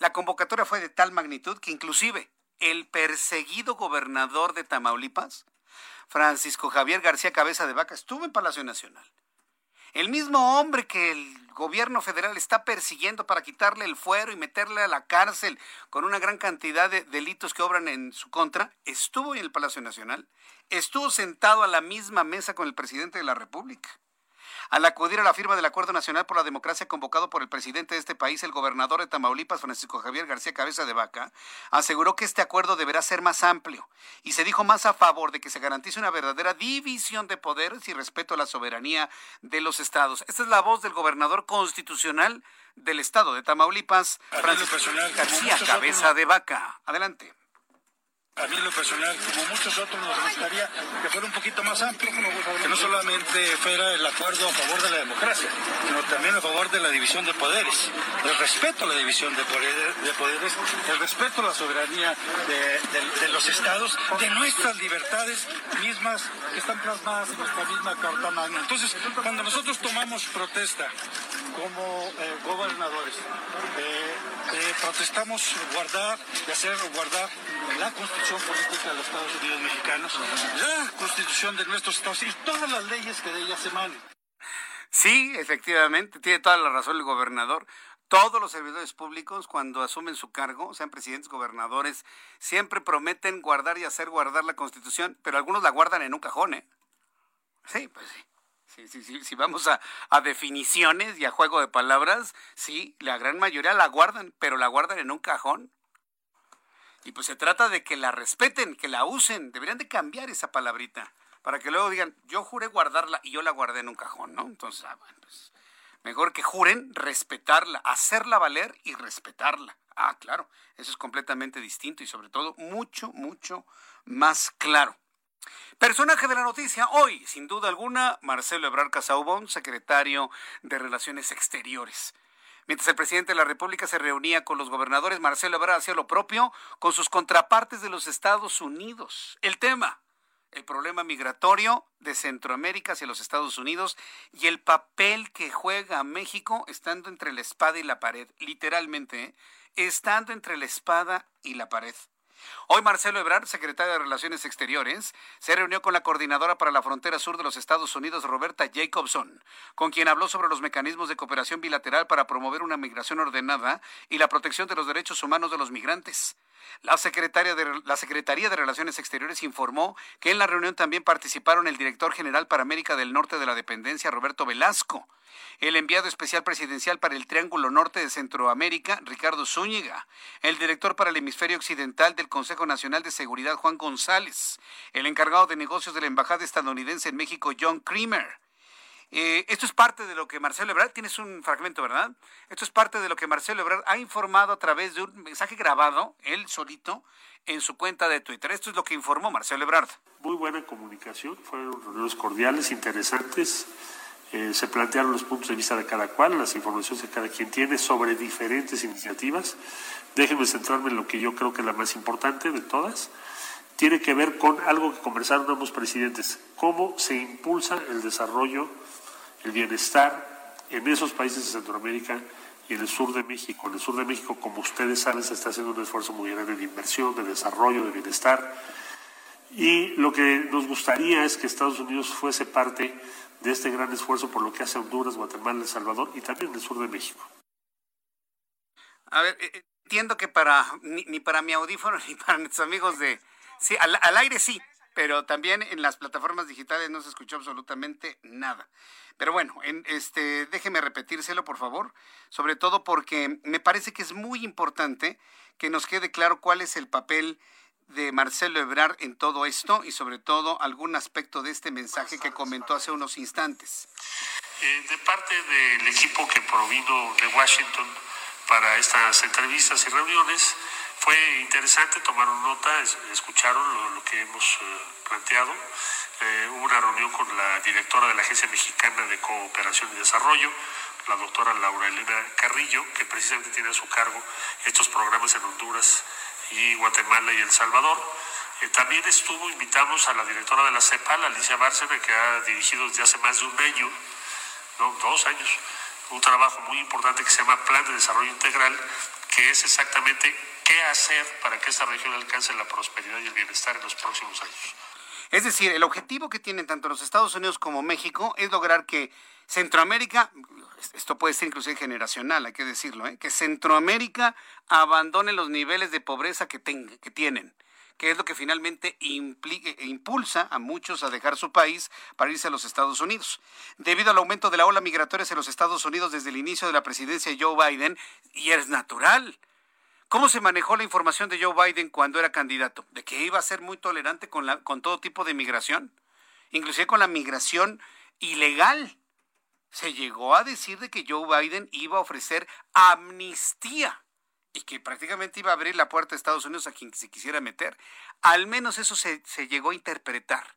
la convocatoria fue de tal magnitud que inclusive el perseguido gobernador de Tamaulipas, Francisco Javier García Cabeza de Vaca, estuvo en Palacio Nacional. El mismo hombre que el gobierno federal está persiguiendo para quitarle el fuero y meterle a la cárcel con una gran cantidad de delitos que obran en su contra, estuvo en el Palacio Nacional, estuvo sentado a la misma mesa con el presidente de la República. Al acudir a la firma del Acuerdo Nacional por la Democracia convocado por el presidente de este país, el gobernador de Tamaulipas, Francisco Javier García Cabeza de Vaca, aseguró que este acuerdo deberá ser más amplio y se dijo más a favor de que se garantice una verdadera división de poderes y respeto a la soberanía de los estados. Esta es la voz del gobernador constitucional del estado de Tamaulipas, Francisco García Cabeza de Vaca. Adelante. A mí lo personal, como muchos otros, nos gustaría que fuera un poquito más amplio, que no solamente fuera el acuerdo a favor de la democracia, sino también a favor de la división de poderes, el respeto a la división de poderes, el respeto a la soberanía de, los estados, de nuestras libertades mismas que están plasmadas en nuestra misma Carta Magna. Entonces, cuando nosotros tomamos protesta como eh, gobernadores, eh, eh, protestamos guardar y hacer guardar la Constitución Política de los Estados Unidos Mexicanos, la Constitución de nuestros estados y todas las leyes que de ellas emanen. Sí, efectivamente, tiene toda la razón el gobernador. Todos los servidores públicos, cuando asumen su cargo, sean presidentes, gobernadores, siempre prometen guardar y hacer guardar la Constitución, pero algunos la guardan en un cajón, ¿eh? Sí, pues sí, sí, si vamos a, a, definiciones y a juego de palabras, sí, la gran mayoría la guardan, pero la guardan en un cajón. Y pues se trata de que la respeten, que la usen. Deberían de cambiar esa palabrita para que luego digan, yo juré guardarla y yo la guardé en un cajón, ¿no? Entonces, ah, bueno, pues mejor que juren respetarla, hacerla valer y respetarla. Ah, claro, eso es completamente distinto y sobre todo mucho, mucho más claro. Personaje de la noticia hoy, sin duda alguna, Marcelo Ebrard Casaubon, secretario de Relaciones Exteriores. Mientras el presidente de la República se reunía con los gobernadores, Marcelo Ebrard hacía lo propio con sus contrapartes de los Estados Unidos. El tema, el problema migratorio de Centroamérica hacia los Estados Unidos y el papel que juega México estando entre la espada y la pared, literalmente, ¿eh? estando entre la espada y la pared. Hoy Marcelo Ebrard, secretario de Relaciones Exteriores, se reunió con la coordinadora para la frontera sur de los Estados Unidos, Roberta Jacobson, con quien habló sobre los mecanismos de cooperación bilateral para promover una migración ordenada y la protección de los derechos humanos de los migrantes. La, de, la Secretaría de Relaciones Exteriores informó que en la reunión también participaron el director general para América del Norte de la dependencia, Roberto Velasco, el enviado especial presidencial para el Triángulo Norte de Centroamérica, Ricardo Zúñiga, el director para el hemisferio occidental del Consejo Nacional de Seguridad, Juan González, el encargado de negocios de la Embajada estadounidense en México, John Creamer, eh, esto es parte de lo que Marcelo Ebrard, tienes un fragmento, ¿verdad? Esto es parte de lo que Marcelo Ebrard ha informado a través de un mensaje grabado, él solito, en su cuenta de Twitter. Esto es lo que informó Marcelo Ebrard. Muy buena comunicación, fueron reuniones cordiales, interesantes. Eh, se plantearon los puntos de vista de cada cual, las informaciones que cada quien tiene sobre diferentes iniciativas. Déjenme centrarme en lo que yo creo que es la más importante de todas. Tiene que ver con algo que conversaron ambos presidentes, cómo se impulsa el desarrollo el bienestar en esos países de Centroamérica y en el sur de México. En el sur de México, como ustedes saben, se está haciendo un esfuerzo muy grande de inversión, de desarrollo, de bienestar. Y lo que nos gustaría es que Estados Unidos fuese parte de este gran esfuerzo por lo que hace Honduras, Guatemala, El Salvador y también el sur de México. A ver, eh, entiendo que para ni, para mi audífono *laughs* ni para nuestros amigos de... Sí, al aire sí, pero también en las plataformas digitales no se escuchó absolutamente nada. Pero bueno, en, este, déjeme repetírselo, por favor, sobre todo porque me parece que es muy importante que nos quede claro cuál es el papel de Marcelo Ebrard en todo esto y sobre todo algún aspecto de este mensaje que comentó hace unos instantes. Eh, de parte del equipo que provino de Washington para estas entrevistas y reuniones, fue interesante, tomaron nota, escucharon lo, que hemos eh, planteado. Eh, hubo una reunión con la directora de la Agencia Mexicana de Cooperación y Desarrollo, la doctora Laura Elena Carrillo, que precisamente tiene a su cargo estos programas en Honduras y Guatemala y El Salvador. Eh, también estuvo, invitamos a la directora de la CEPAL, Alicia Bárcena, que ha dirigido desde hace más de un año, no, dos años, un trabajo muy importante que se llama Plan de Desarrollo Integral, que es exactamente qué hacer para que esta región alcance la prosperidad y el bienestar en los próximos años. Es decir, el objetivo que tienen tanto los Estados Unidos como México es lograr que Centroamérica, esto puede ser inclusive generacional, hay que decirlo, ¿eh? que Centroamérica abandone los niveles de pobreza que, que tienen que es lo que finalmente impulsa a muchos a dejar su país para irse a los Estados Unidos. Debido al aumento de la ola migratoria en los Estados Unidos desde el inicio de la presidencia de Joe Biden, y es natural, ¿Cómo se manejó la información de Joe Biden cuando era candidato? De que iba a ser muy tolerante con, la, con todo tipo de migración, inclusive con la migración ilegal. Se llegó a decir de que Joe Biden iba a ofrecer amnistía y que prácticamente iba a abrir la puerta a Estados Unidos a quien se quisiera meter. Al menos eso se, se llegó a interpretar.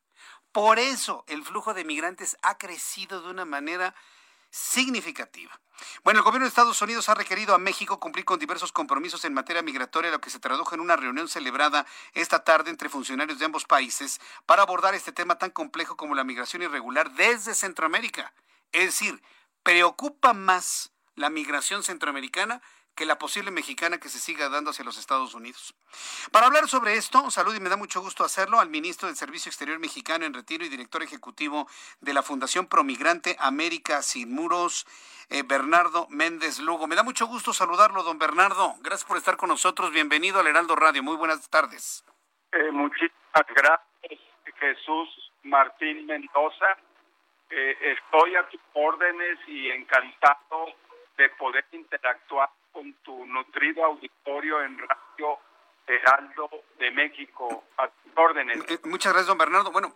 Por eso el flujo de migrantes ha crecido de una manera significativa. Bueno, el gobierno de Estados Unidos ha requerido a México cumplir con diversos compromisos en materia migratoria, lo que se tradujo en una reunión celebrada esta tarde entre funcionarios de ambos países para abordar este tema tan complejo como la migración irregular desde Centroamérica. Es decir, preocupa más la migración centroamericana que la posible mexicana que se siga dando hacia los Estados Unidos. Para hablar sobre esto, salud y me da mucho gusto hacerlo al ministro del Servicio Exterior Mexicano en retiro y director ejecutivo de la Fundación Promigrante América Sin Muros, eh, Bernardo Méndez Lugo. Me da mucho gusto saludarlo, don Bernardo. Gracias por estar con nosotros. Bienvenido al Heraldo Radio. Muy buenas tardes. Eh, muchísimas gracias, Jesús Martín Mendoza. Eh, estoy a tus órdenes y encantado de poder interactuar con tu nutrido auditorio en Radio Heraldo de México. A tus órdenes. Eh, muchas gracias, don Bernardo. Bueno,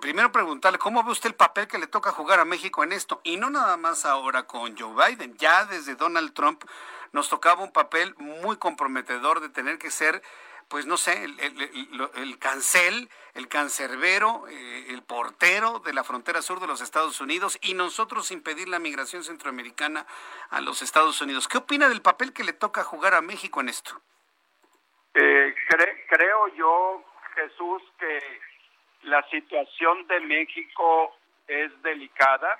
primero preguntarle, ¿cómo ve usted el papel que le toca jugar a México en esto? Y no nada más ahora con Joe Biden, ya desde Donald Trump nos tocaba un papel muy comprometedor de tener que ser pues no sé, el, cancel, el cancerbero, eh, el portero de la frontera sur de los Estados Unidos y nosotros impedir la migración centroamericana a los Estados Unidos. ¿Qué opina del papel que le toca jugar a México en esto? Eh, creo yo, Jesús, que la situación de México es delicada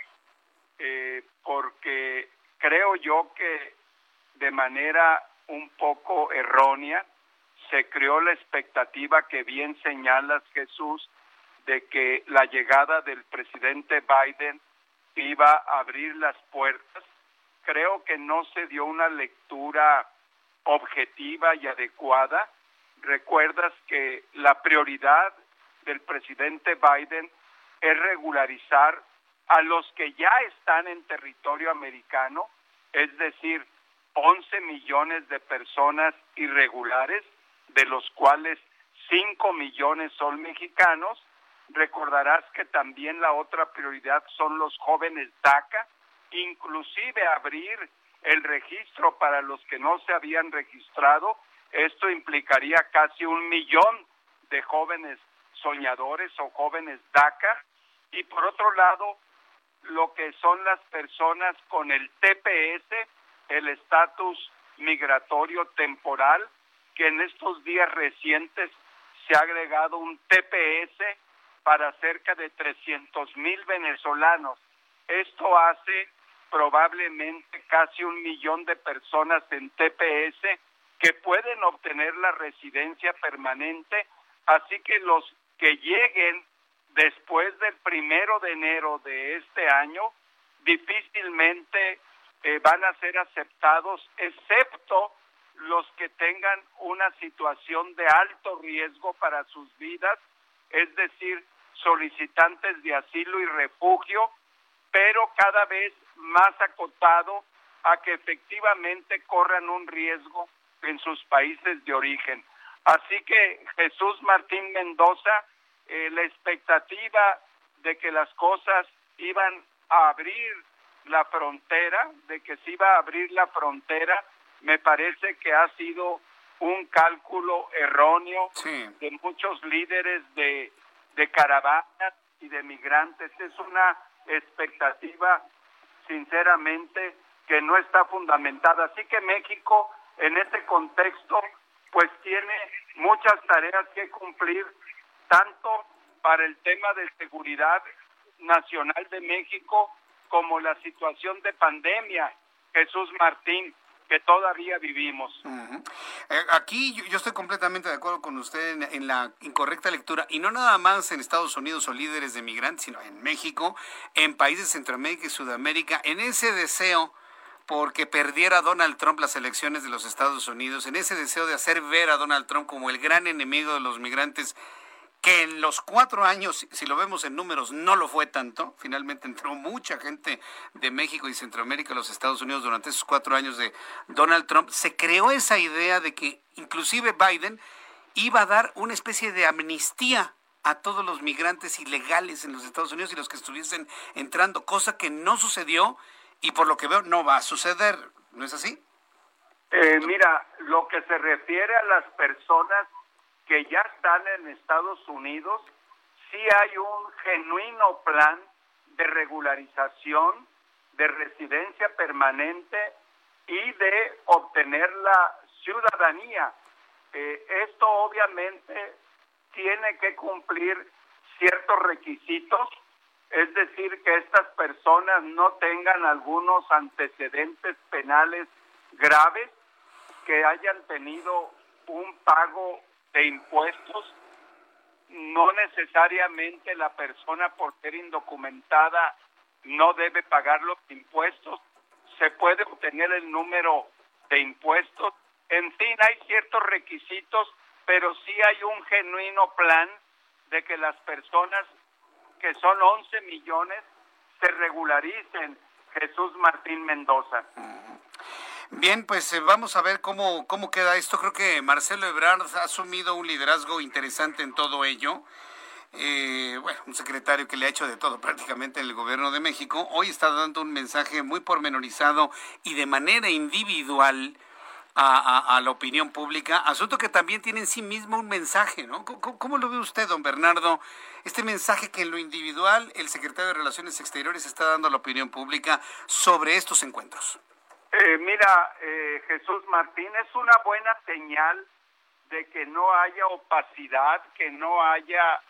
eh, porque creo yo que de manera un poco errónea se creó la expectativa que bien señalas Jesús de que la llegada del presidente Biden iba a abrir las puertas. Creo que no se dio una lectura objetiva y adecuada. Recuerdas que la prioridad del presidente Biden es regularizar a los que ya están en territorio americano, es decir, 11 millones de personas irregulares de los cuales 5 millones son mexicanos. Recordarás que también la otra prioridad son los jóvenes DACA, inclusive abrir el registro para los que no se habían registrado. Esto implicaría casi un millón de jóvenes soñadores o jóvenes DACA. Y por otro lado, lo que son las personas con el TPS, el estatus migratorio temporal, que en estos días recientes se ha agregado un TPS para cerca de 300 mil venezolanos. Esto hace probablemente casi un millón de personas en TPS que pueden obtener la residencia permanente, así que los que lleguen después del primero de enero de este año difícilmente eh, van a ser aceptados, excepto los que tengan una situación de alto riesgo para sus vidas, es decir, solicitantes de asilo y refugio, pero cada vez más acotado a que efectivamente corran un riesgo en sus países de origen. Así que Jesús Martín Mendoza, eh, la expectativa de que las cosas iban a abrir la frontera, de que se iba a abrir la frontera, me parece que ha sido un cálculo erróneo de muchos líderes de, de caravanas y de migrantes. Es una expectativa, sinceramente, que no está fundamentada. Así que México, en este contexto, pues tiene muchas tareas que cumplir, tanto para el tema de seguridad nacional de México como la situación de pandemia. Jesús Martín, que todavía vivimos. Eh, aquí yo, estoy completamente de acuerdo con usted en, la incorrecta lectura, y no nada más en Estados Unidos o líderes de migrantes, sino en México, en países de Centroamérica y Sudamérica, en ese deseo porque perdiera Donald Trump las elecciones de los Estados Unidos, en ese deseo de hacer ver a Donald Trump como el gran enemigo de los migrantes que en los cuatro años, si lo vemos en números, no lo fue tanto. Finalmente entró mucha gente de México y Centroamérica a los Estados Unidos durante esos cuatro años de Donald Trump. Se creó esa idea de que inclusive Biden iba a dar una especie de amnistía a todos los migrantes ilegales en los Estados Unidos y los que estuviesen entrando, cosa que no sucedió y por lo que veo no va a suceder. ¿No es así? Eh, mira, lo que se refiere a las personas que ya están en Estados Unidos, sí hay un genuino plan de regularización, de residencia permanente y de obtener la ciudadanía. Eh, esto obviamente tiene que cumplir ciertos requisitos, es decir, que estas personas no tengan algunos antecedentes penales graves, que hayan tenido un pago de impuestos, no necesariamente la persona por ser indocumentada no debe pagar los impuestos, se puede obtener el número de impuestos, en fin, hay ciertos requisitos, pero sí hay un genuino plan de que las personas, que son 11 millones, se regularicen. Jesús Martín Mendoza. Bien, pues eh, vamos a ver cómo, cómo queda esto. Creo que Marcelo Ebrard ha asumido un liderazgo interesante en todo ello. Eh, bueno, un secretario que le ha hecho de todo prácticamente en el gobierno de México, hoy está dando un mensaje muy pormenorizado y de manera individual a, la opinión pública, asunto que también tiene en sí mismo un mensaje, ¿no? ¿Cómo, lo ve usted, don Bernardo? Este mensaje que en lo individual el secretario de Relaciones Exteriores está dando a la opinión pública sobre estos encuentros. Eh, mira, eh, Jesús Martín, es una buena señal de que no haya opacidad, que no haya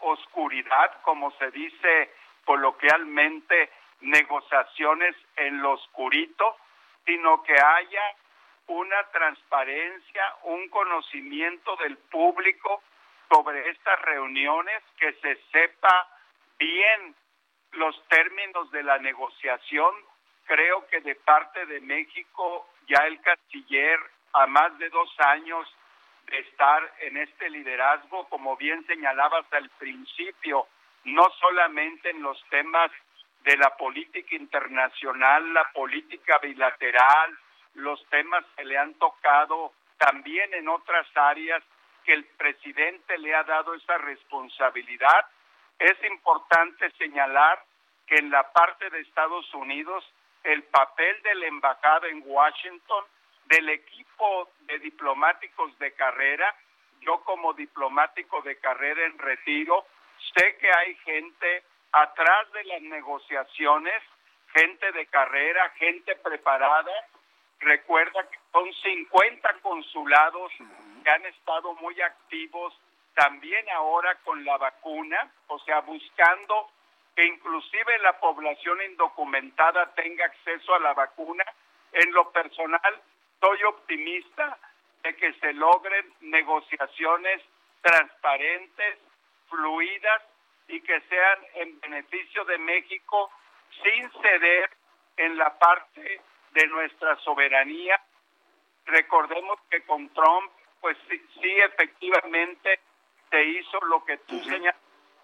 oscuridad, como se dice coloquialmente, negociaciones en lo oscurito, sino que haya una transparencia, un conocimiento del público sobre estas reuniones, que se sepa bien los términos de la negociación. Creo que de parte de México ya el canciller a más de dos años de estar en este liderazgo, como bien señalabas al principio, no solamente en los temas de la política internacional, la política bilateral, los temas que le han tocado también en otras áreas que el presidente le ha dado esa responsabilidad. Es importante señalar que en la parte de Estados Unidos el papel de la embajada en Washington, del equipo de diplomáticos de carrera, yo como diplomático de carrera en retiro, sé que hay gente atrás de las negociaciones, gente de carrera, gente preparada, Recuerda que son 50 consulados que han estado muy activos también ahora con la vacuna, o sea, buscando que inclusive la población indocumentada tenga acceso a la vacuna. En lo personal, soy optimista de que se logren negociaciones transparentes, fluidas y que sean en beneficio de México sin ceder en la parte de nuestra soberanía. Recordemos que con Trump, pues sí, efectivamente se hizo lo que tú señalas,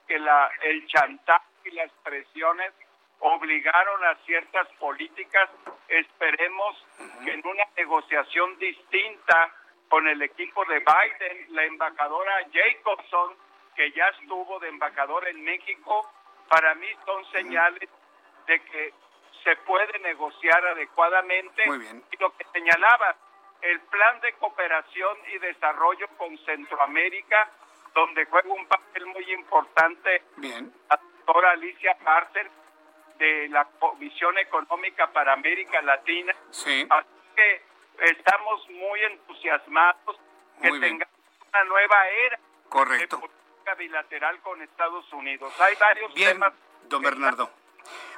que la, el chantaje y las presiones obligaron a ciertas políticas. Esperemos que en una negociación distinta con el equipo de Biden, la embajadora Jacobson, que ya estuvo de embajadora en México, para mí son señales de que se puede negociar adecuadamente. Y lo que señalaba, el plan de cooperación y desarrollo con Centroamérica, donde juega un papel muy importante la doctora Alicia Carter de la Comisión Económica para América Latina. Así que estamos muy entusiasmados que tengamos una nueva era de política bilateral con Estados Unidos. Hay varios temas. Don Bernardo.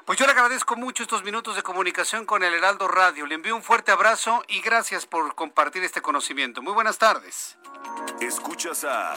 Pues yo le agradezco mucho estos minutos de comunicación con el Heraldo Radio. Le envío un fuerte abrazo y gracias por compartir este conocimiento. Muy buenas tardes. Escuchas a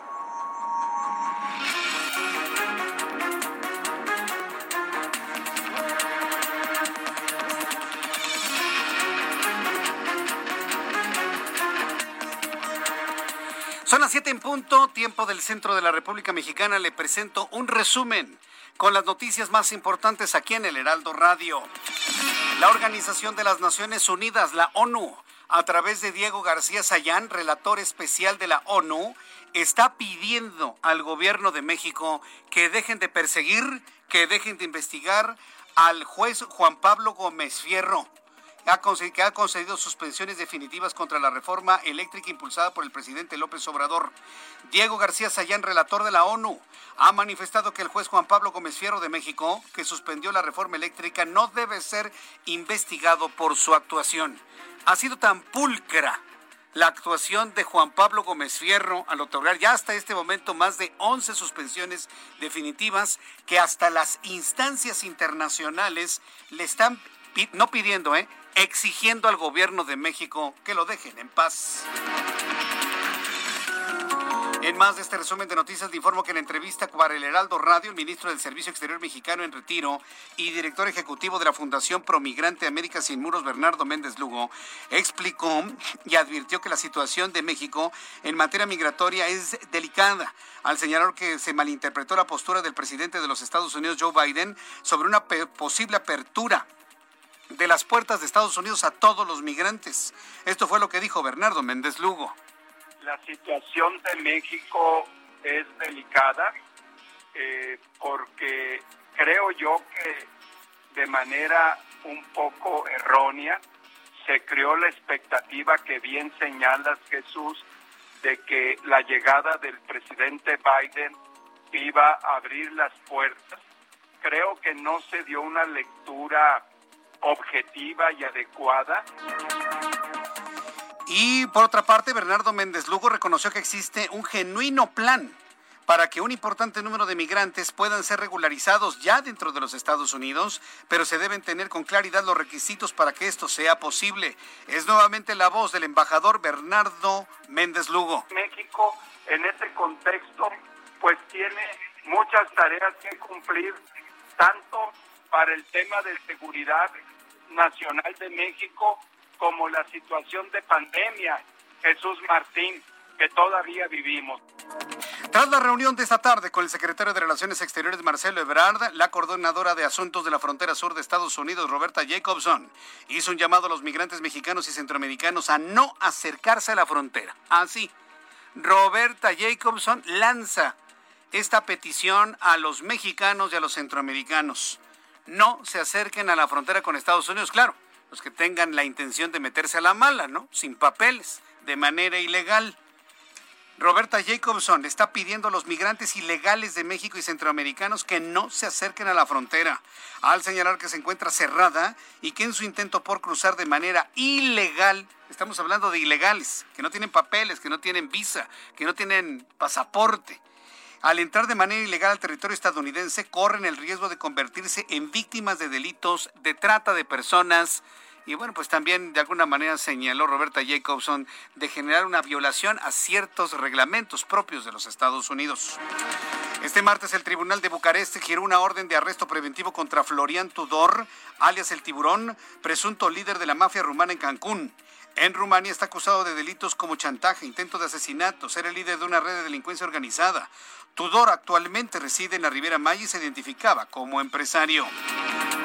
Son las 7 en punto, tiempo del centro de la República Mexicana. Le presento un resumen con las noticias más importantes aquí en el Heraldo Radio. La Organización de las Naciones Unidas, la ONU, a través de Diego García Sayán, relator especial de la ONU, está pidiendo al gobierno de México que dejen de perseguir, que dejen de investigar al juez Juan Pablo Gómez Fierro que ha concedido suspensiones definitivas contra la reforma eléctrica impulsada por el presidente López Obrador. Diego García Sayán, relator de la ONU, ha manifestado que el juez Juan Pablo Gómez Fierro de México, que suspendió la reforma eléctrica, no debe ser investigado por su actuación. Ha sido tan pulcra la actuación de Juan Pablo Gómez Fierro al otorgar ya hasta este momento más de 11 suspensiones definitivas que hasta las instancias internacionales le están no pidiendo, eh, exigiendo al gobierno de México que lo dejen en paz. En más de este resumen de noticias, le informo que en entrevista para el Heraldo Radio, el ministro del Servicio Exterior Mexicano en retiro y director ejecutivo de la Fundación Promigrante América Sin Muros, Bernardo Méndez Lugo, explicó y advirtió que la situación de México en materia migratoria es delicada, al señalar que se malinterpretó la postura del presidente de los Estados Unidos, Joe Biden, sobre una posible apertura de las puertas de Estados Unidos a todos los migrantes. Esto fue lo que dijo Bernardo Méndez Lugo la situación de México es delicada eh, porque creo yo que de manera un poco errónea se creó la expectativa que bien señalas Jesús de que la llegada del presidente Biden iba a abrir las puertas. Creo que no se dio una lectura objetiva y adecuada y por otra parte, Bernardo Méndez Lugo reconoció que existe un genuino plan para que un importante número de migrantes puedan ser regularizados ya dentro de los Estados Unidos, pero se deben tener con claridad los requisitos para que esto sea posible. Es nuevamente la voz del embajador Bernardo Méndez Lugo. México, en este contexto, pues tiene muchas tareas que cumplir, tanto para el tema de seguridad nacional de México, como la situación de pandemia, Jesús Martín, que todavía vivimos. Tras la reunión de esta tarde con el secretario de Relaciones Exteriores Marcelo Ebrard, la coordinadora de Asuntos de la Frontera Sur de Estados Unidos, Roberta Jacobson, hizo un llamado a los migrantes mexicanos y centroamericanos a no acercarse a la frontera. Así, Roberta Jacobson lanza esta petición a los mexicanos y a los centroamericanos. No se acerquen a la frontera con Estados Unidos, claro los que tengan la intención de meterse a la mala, ¿no? Sin papeles, de manera ilegal. Roberta Jacobson está pidiendo a los migrantes ilegales de México y centroamericanos que no se acerquen a la frontera, al señalar que se encuentra cerrada y que en su intento por cruzar de manera ilegal, estamos hablando de ilegales, que no tienen papeles, que no tienen visa, que no tienen pasaporte, al entrar de manera ilegal al territorio estadounidense corren el riesgo de convertirse en víctimas de delitos de trata de personas. Y bueno, pues también de alguna manera señaló Roberta Jacobson de generar una violación a ciertos reglamentos propios de los Estados Unidos. Este martes el Tribunal de Bucarest giró una orden de arresto preventivo contra Florian Tudor, alias el tiburón, presunto líder de la mafia rumana en Cancún. En Rumania está acusado de delitos como chantaje, intento de asesinato, ser el líder de una red de delincuencia organizada, Tudor actualmente reside en la Riviera Maya y se identificaba como empresario.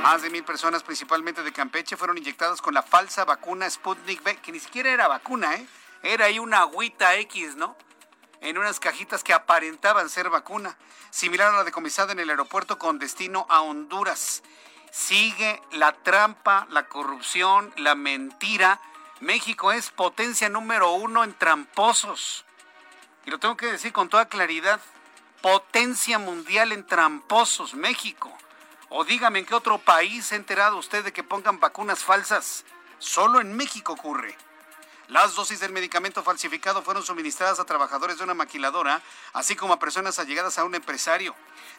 Más de mil personas, principalmente de Campeche, fueron inyectadas con la falsa vacuna Sputnik V, que ni siquiera era vacuna, ¿eh? Era ahí una agüita X, ¿no? En unas cajitas que aparentaban ser vacuna, similar a la decomisada en el aeropuerto con destino a Honduras. Sigue la trampa, la corrupción, la mentira. México es potencia número uno en tramposos. Y lo tengo que decir con toda claridad potencia mundial en tramposos, México. O dígame en qué otro país se ha enterado usted de que pongan vacunas falsas. Solo en México ocurre. Las dosis del medicamento falsificado fueron suministradas a trabajadores de una maquiladora, así como a personas allegadas a un empresario.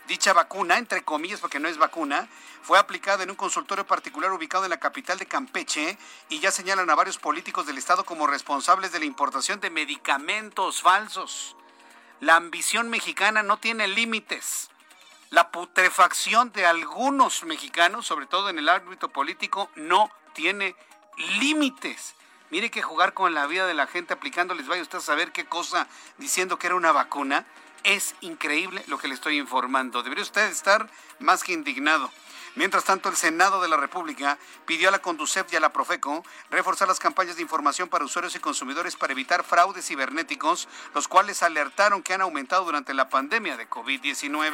Dicha vacuna, entre comillas porque no es vacuna, fue aplicada en un consultorio particular ubicado en la capital de Campeche y ya señalan a varios políticos del Estado como responsables de la importación de medicamentos falsos. La ambición mexicana no tiene límites. La putrefacción de algunos mexicanos, sobre todo en el ámbito político, no tiene límites. Mire que jugar con la vida de la gente aplicándoles, vaya usted a saber qué cosa diciendo que era una vacuna. Es increíble lo que le estoy informando. Debería usted estar más que indignado. Mientras tanto, el Senado de la República pidió a la Conducef y a la Profeco reforzar las campañas de información para usuarios y consumidores para evitar fraudes cibernéticos, los cuales alertaron que han aumentado durante la pandemia de COVID-19.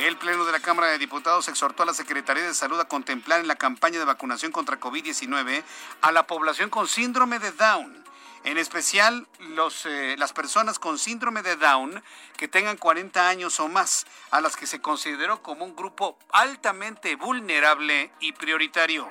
El Pleno de la Cámara de Diputados exhortó a la Secretaría de Salud a contemplar en la campaña de vacunación contra COVID-19 a la población con síndrome de Down en especial los, eh, las personas con síndrome de Down que tengan 40 años o más, a las que se consideró como un grupo altamente vulnerable y prioritario.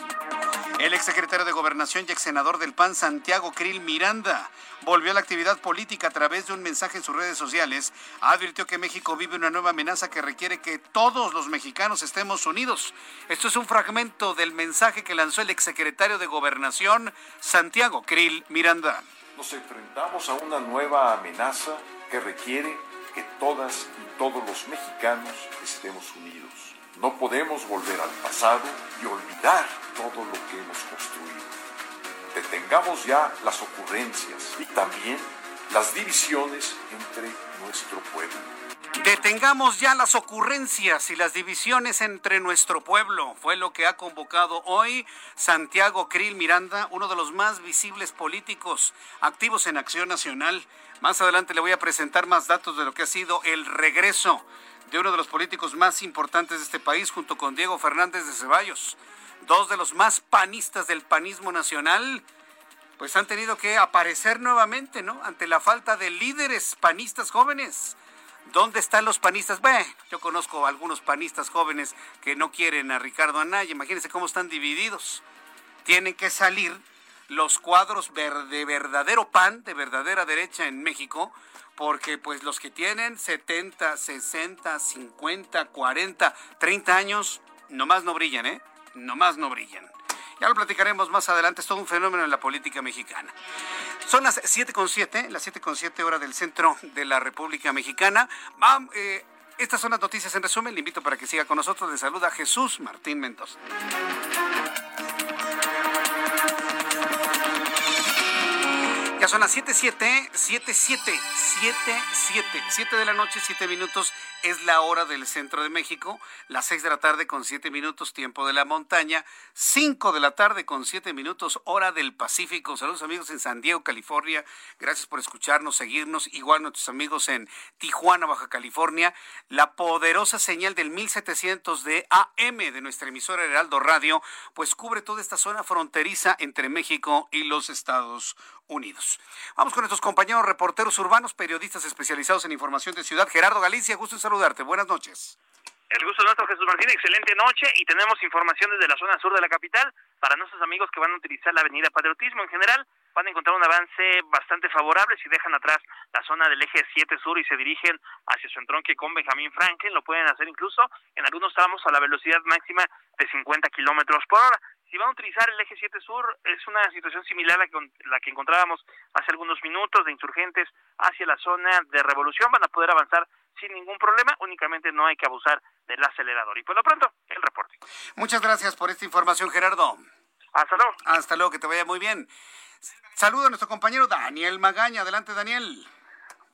El exsecretario de Gobernación y exsenador del PAN, Santiago Krill Miranda, volvió a la actividad política a través de un mensaje en sus redes sociales. Advirtió que México vive una nueva amenaza que requiere que todos los mexicanos estemos unidos. Esto es un fragmento del mensaje que lanzó el exsecretario de Gobernación, Santiago Krill Miranda. Nos enfrentamos a una nueva amenaza que requiere que todas y todos los mexicanos estemos unidos. No podemos volver al pasado y olvidar todo lo que hemos construido. Detengamos ya las ocurrencias y también las divisiones entre nuestro pueblo. Detengamos ya las ocurrencias y las divisiones entre nuestro pueblo. Fue lo que ha convocado hoy Santiago Krill Miranda, uno de los más visibles políticos activos en Acción Nacional. Más adelante le voy a presentar más datos de lo que ha sido el regreso de uno de los políticos más importantes de este país, junto con Diego Fernández de Ceballos. Dos de los más panistas del panismo nacional, pues han tenido que aparecer nuevamente, ¿no? Ante la falta de líderes panistas jóvenes. ¿Dónde están los panistas? Bueno, yo conozco algunos panistas jóvenes que no quieren a Ricardo Anaya. Imagínense cómo están divididos. Tienen que salir los cuadros de verdadero pan, de verdadera derecha en México, porque pues los que tienen 70, 60, 50, 40, 30 años, nomás no brillan, ¿eh? Nomás no brillan. Ya lo platicaremos más adelante, es todo un fenómeno en la política mexicana. Son las 7.7, las 7.7 horas del centro de la República Mexicana. Eh, estas son las noticias en resumen. Le invito para que siga con nosotros. Le saluda Jesús Martín Mendoza. Son las 7.7, 7.7, 7.7, 7 de la noche, 7 minutos es la hora del centro de México, las 6 de la tarde con 7 minutos tiempo de la montaña, 5 de la tarde con 7 minutos hora del Pacífico. Saludos amigos en San Diego, California. Gracias por escucharnos, seguirnos. Igual nuestros amigos en Tijuana, Baja California. La poderosa señal del 1700 de AM de nuestra emisora Heraldo Radio, pues cubre toda esta zona fronteriza entre México y los Estados Unidos. Vamos con nuestros compañeros reporteros urbanos, periodistas especializados en información de ciudad. Gerardo Galicia, gusto en saludarte. Buenas noches. El gusto nuestro, Jesús Martín. Excelente noche y tenemos información desde la zona sur de la capital para nuestros amigos que van a utilizar la avenida Patriotismo en general. Van a encontrar un avance bastante favorable si dejan atrás la zona del eje 7 sur y se dirigen hacia su entronque con Benjamín Franklin. Lo pueden hacer incluso en algunos tramos a la velocidad máxima de 50 kilómetros por hora si van a utilizar el eje 7 sur, es una situación similar a la que encontrábamos hace algunos minutos de insurgentes hacia la zona de revolución. Van a poder avanzar sin ningún problema, únicamente no hay que abusar del acelerador. Y por lo pronto, el reporte. Muchas gracias por esta información, Gerardo. Hasta luego. Hasta luego, que te vaya muy bien. Saludo a nuestro compañero Daniel Magaña. Adelante, Daniel.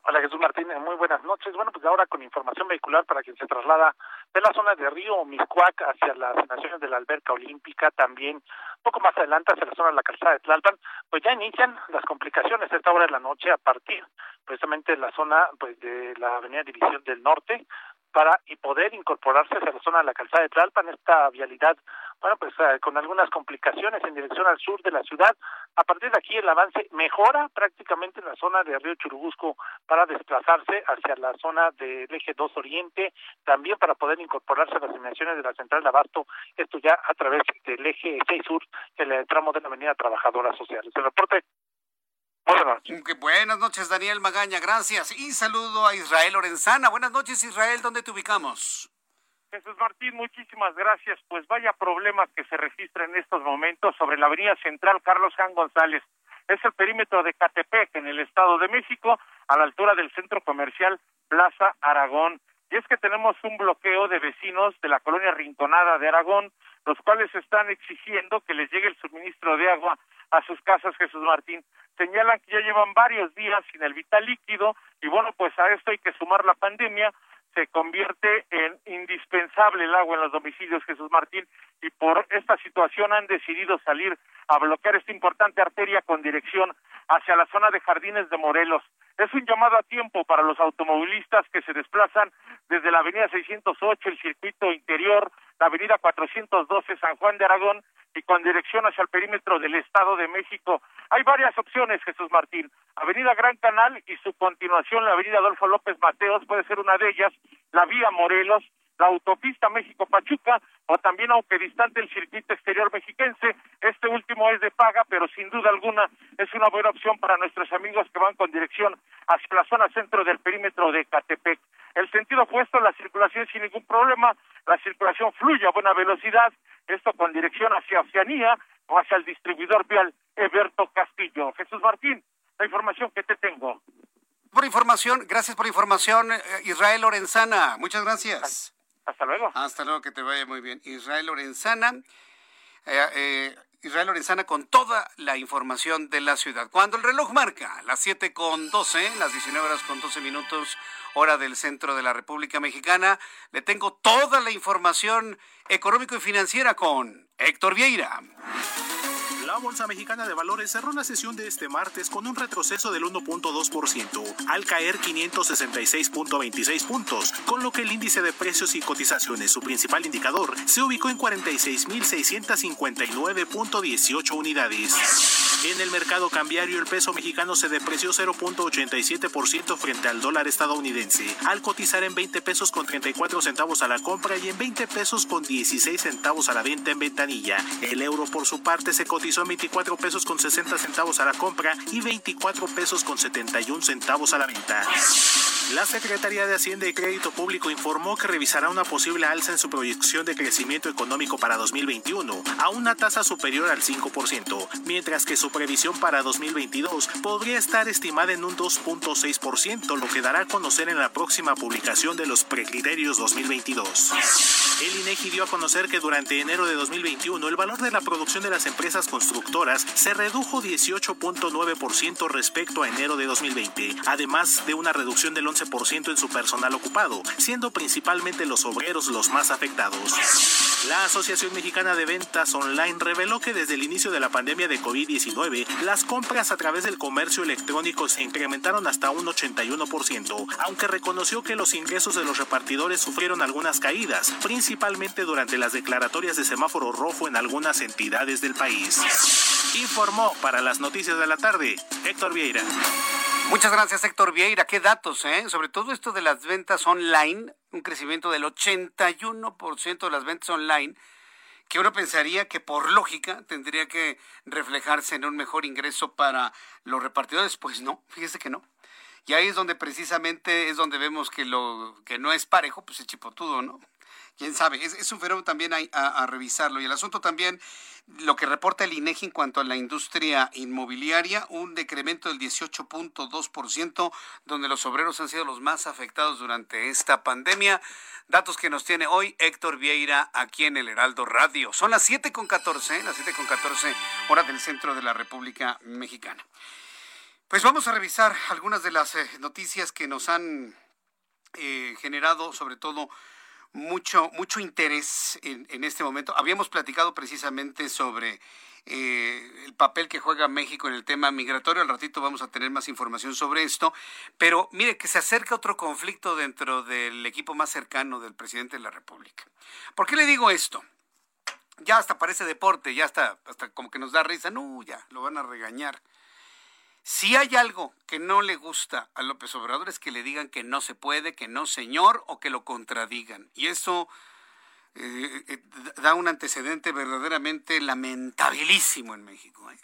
Hola Jesús Martínez, muy buenas noches. Bueno, pues ahora con información vehicular para quien se traslada de la zona de Río Miscuac hacia las naciones de la alberca olímpica, también un poco más adelante hacia la zona de la calzada de Tlalpan, pues ya inician las complicaciones a esta hora de la noche a partir precisamente de la zona pues de la avenida División del Norte, para y poder incorporarse hacia la zona de la calzada de Tlalpan, esta vialidad, bueno, pues eh, con algunas complicaciones en dirección al sur de la ciudad. A partir de aquí el avance mejora prácticamente en la zona de Río Churubusco para desplazarse hacia la zona del eje 2 Oriente, también para poder incorporarse a las dimensiones de la central de Abasto, esto ya a través del eje 6 Sur, el tramo de la avenida Trabajadora Sociales. El reporte Buenas noches. Daniel Magaña, gracias. Y saludo a Israel Lorenzana. Buenas noches, Israel, ¿dónde te ubicamos? Jesús Martín, muchísimas gracias. Pues vaya problemas que se registran en estos momentos sobre la avenida central Carlos Jan González. Es el perímetro de Catepec, en el Estado de México, a la altura del centro comercial Plaza Aragón. Y es que tenemos un bloqueo de vecinos de la colonia Rinconada de Aragón, los cuales están exigiendo que les llegue el suministro de agua a sus casas, Jesús Martín señalan que ya llevan varios días sin el vital líquido y bueno, pues a esto hay que sumar la pandemia, se convierte en indispensable el agua en los domicilios Jesús Martín y por esta situación han decidido salir a bloquear esta importante arteria con dirección hacia la zona de Jardines de Morelos. Es un llamado a tiempo para los automovilistas que se desplazan desde la avenida 608, el circuito interior, la avenida 412, San Juan de Aragón, y con dirección hacia el perímetro del Estado de México. Hay varias opciones, Jesús Martín. Avenida Gran Canal y su continuación, la avenida Adolfo López Mateos, puede ser una de ellas, la vía Morelos, la autopista México-Pachuca, o también, aunque distante, el circuito exterior mexiquense. Este último es de paga, pero sin duda alguna es una buena opción para nuestros amigos que van con dirección hacia la zona centro del perímetro de Catepec. El sentido opuesto, la circulación sin ningún problema, la circulación fluye a buena velocidad, esto con dirección hacia Oceanía o hacia el distribuidor vial Eberto Castillo. Jesús Martín, la información que te tengo. Por información, gracias por información, eh, Israel Lorenzana. Muchas gracias. Hasta luego. Hasta luego, que te vaya muy bien. Israel Lorenzana. Eh, eh, Israel Lorenzana con toda la información de la ciudad. Cuando el reloj marca las 7 con 12, las 19 horas con 12 minutos, hora del centro de la República Mexicana, le tengo toda la información económico y financiera con Héctor Vieira. La Bolsa Mexicana de Valores cerró la sesión de este martes con un retroceso del 1.2%, al caer 566.26 puntos, con lo que el índice de precios y cotizaciones, su principal indicador, se ubicó en 46.659.18 unidades. En el mercado cambiario, el peso mexicano se depreció 0.87% frente al dólar estadounidense, al cotizar en 20 pesos con 34 centavos a la compra y en 20 pesos con 16 centavos a la venta en ventanilla. El euro, por su parte, se cotizó en 24 pesos con 60 centavos a la compra y 24 pesos con 71 centavos a la venta. La Secretaría de Hacienda y Crédito Público informó que revisará una posible alza en su proyección de crecimiento económico para 2021 a una tasa superior al 5%, mientras que su previsión para 2022 podría estar estimada en un 2.6%, lo que dará a conocer en la próxima publicación de los precriterios 2022. El INEGI dio a conocer que durante enero de 2021 el valor de la producción de las empresas constructoras se redujo 18.9% respecto a enero de 2020, además de una reducción del 11% en su personal ocupado, siendo principalmente los obreros los más afectados. La Asociación Mexicana de Ventas Online reveló que desde el inicio de la pandemia de COVID-19, las compras a través del comercio electrónico se incrementaron hasta un 81%, aunque reconoció que los ingresos de los repartidores sufrieron algunas caídas, principalmente durante las declaratorias de semáforo rojo en algunas entidades del país. Informó para las noticias de la tarde Héctor Vieira. Muchas gracias, Héctor Vieira. Qué datos, ¿eh? Sobre todo esto de las ventas online, un crecimiento del 81% de las ventas online, que uno pensaría que por lógica tendría que reflejarse en un mejor ingreso para los repartidores. Pues no, fíjese que no. Y ahí es donde precisamente es donde vemos que lo que no es parejo, pues es chipotudo, ¿no? quién sabe, es, un fenómeno también a, a, revisarlo. Y el asunto también, lo que reporta el INEGI en cuanto a la industria inmobiliaria, un decremento del 18.2%, donde los obreros han sido los más afectados durante esta pandemia. Datos que nos tiene hoy Héctor Vieira aquí en el Heraldo Radio. Son las 7.14, las 7.14 horas del centro de la República Mexicana. Pues vamos a revisar algunas de las eh, noticias que nos han eh, generado, sobre todo, mucho, mucho interés en, este momento. Habíamos platicado precisamente sobre eh, el papel que juega México en el tema migratorio. Al ratito vamos a tener más información sobre esto. Pero mire que se acerca otro conflicto dentro del equipo más cercano del presidente de la República. ¿Por qué le digo esto? Ya hasta parece deporte, ya hasta, hasta como que nos da risa. No, ya, lo van a regañar. Si hay algo que no le gusta a López Obrador es que le digan que no se puede, que no señor o que lo contradigan. Y eso eh, eh, da un antecedente verdaderamente lamentabilísimo en México. ¿eh?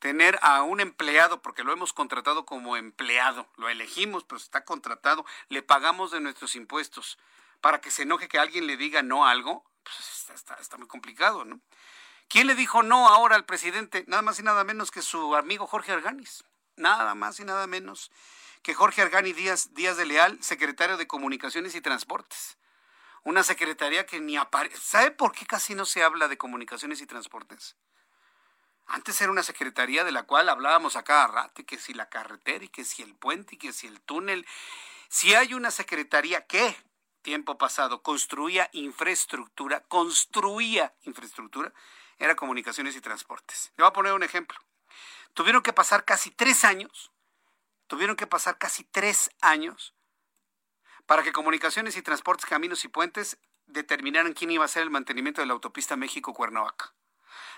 Tener a un empleado, porque lo hemos contratado como empleado, lo elegimos, pero está contratado, le pagamos de nuestros impuestos para que se enoje que alguien le diga no a algo, pues está, está muy complicado, ¿no? ¿Quién le dijo no ahora al presidente? Nada más y nada menos que su amigo Jorge Arganis nada más y nada menos que Jorge Argani Díaz, Díaz de Leal, secretario de Comunicaciones y Transportes. Una secretaría que ni aparece. ¿Sabe por qué casi no se habla de comunicaciones y transportes? Antes era una secretaría de la cual hablábamos a cada rato, que si la carretera, y que si el puente, y que si el túnel. Si hay una secretaría que, tiempo pasado, construía infraestructura, construía infraestructura, era comunicaciones y transportes. Le voy a poner un ejemplo. Tuvieron que pasar casi tres años, tuvieron que pasar casi tres años para que Comunicaciones y Transportes, Caminos y Puentes determinaran quién iba a hacer el mantenimiento de la autopista México-Cuernavaca.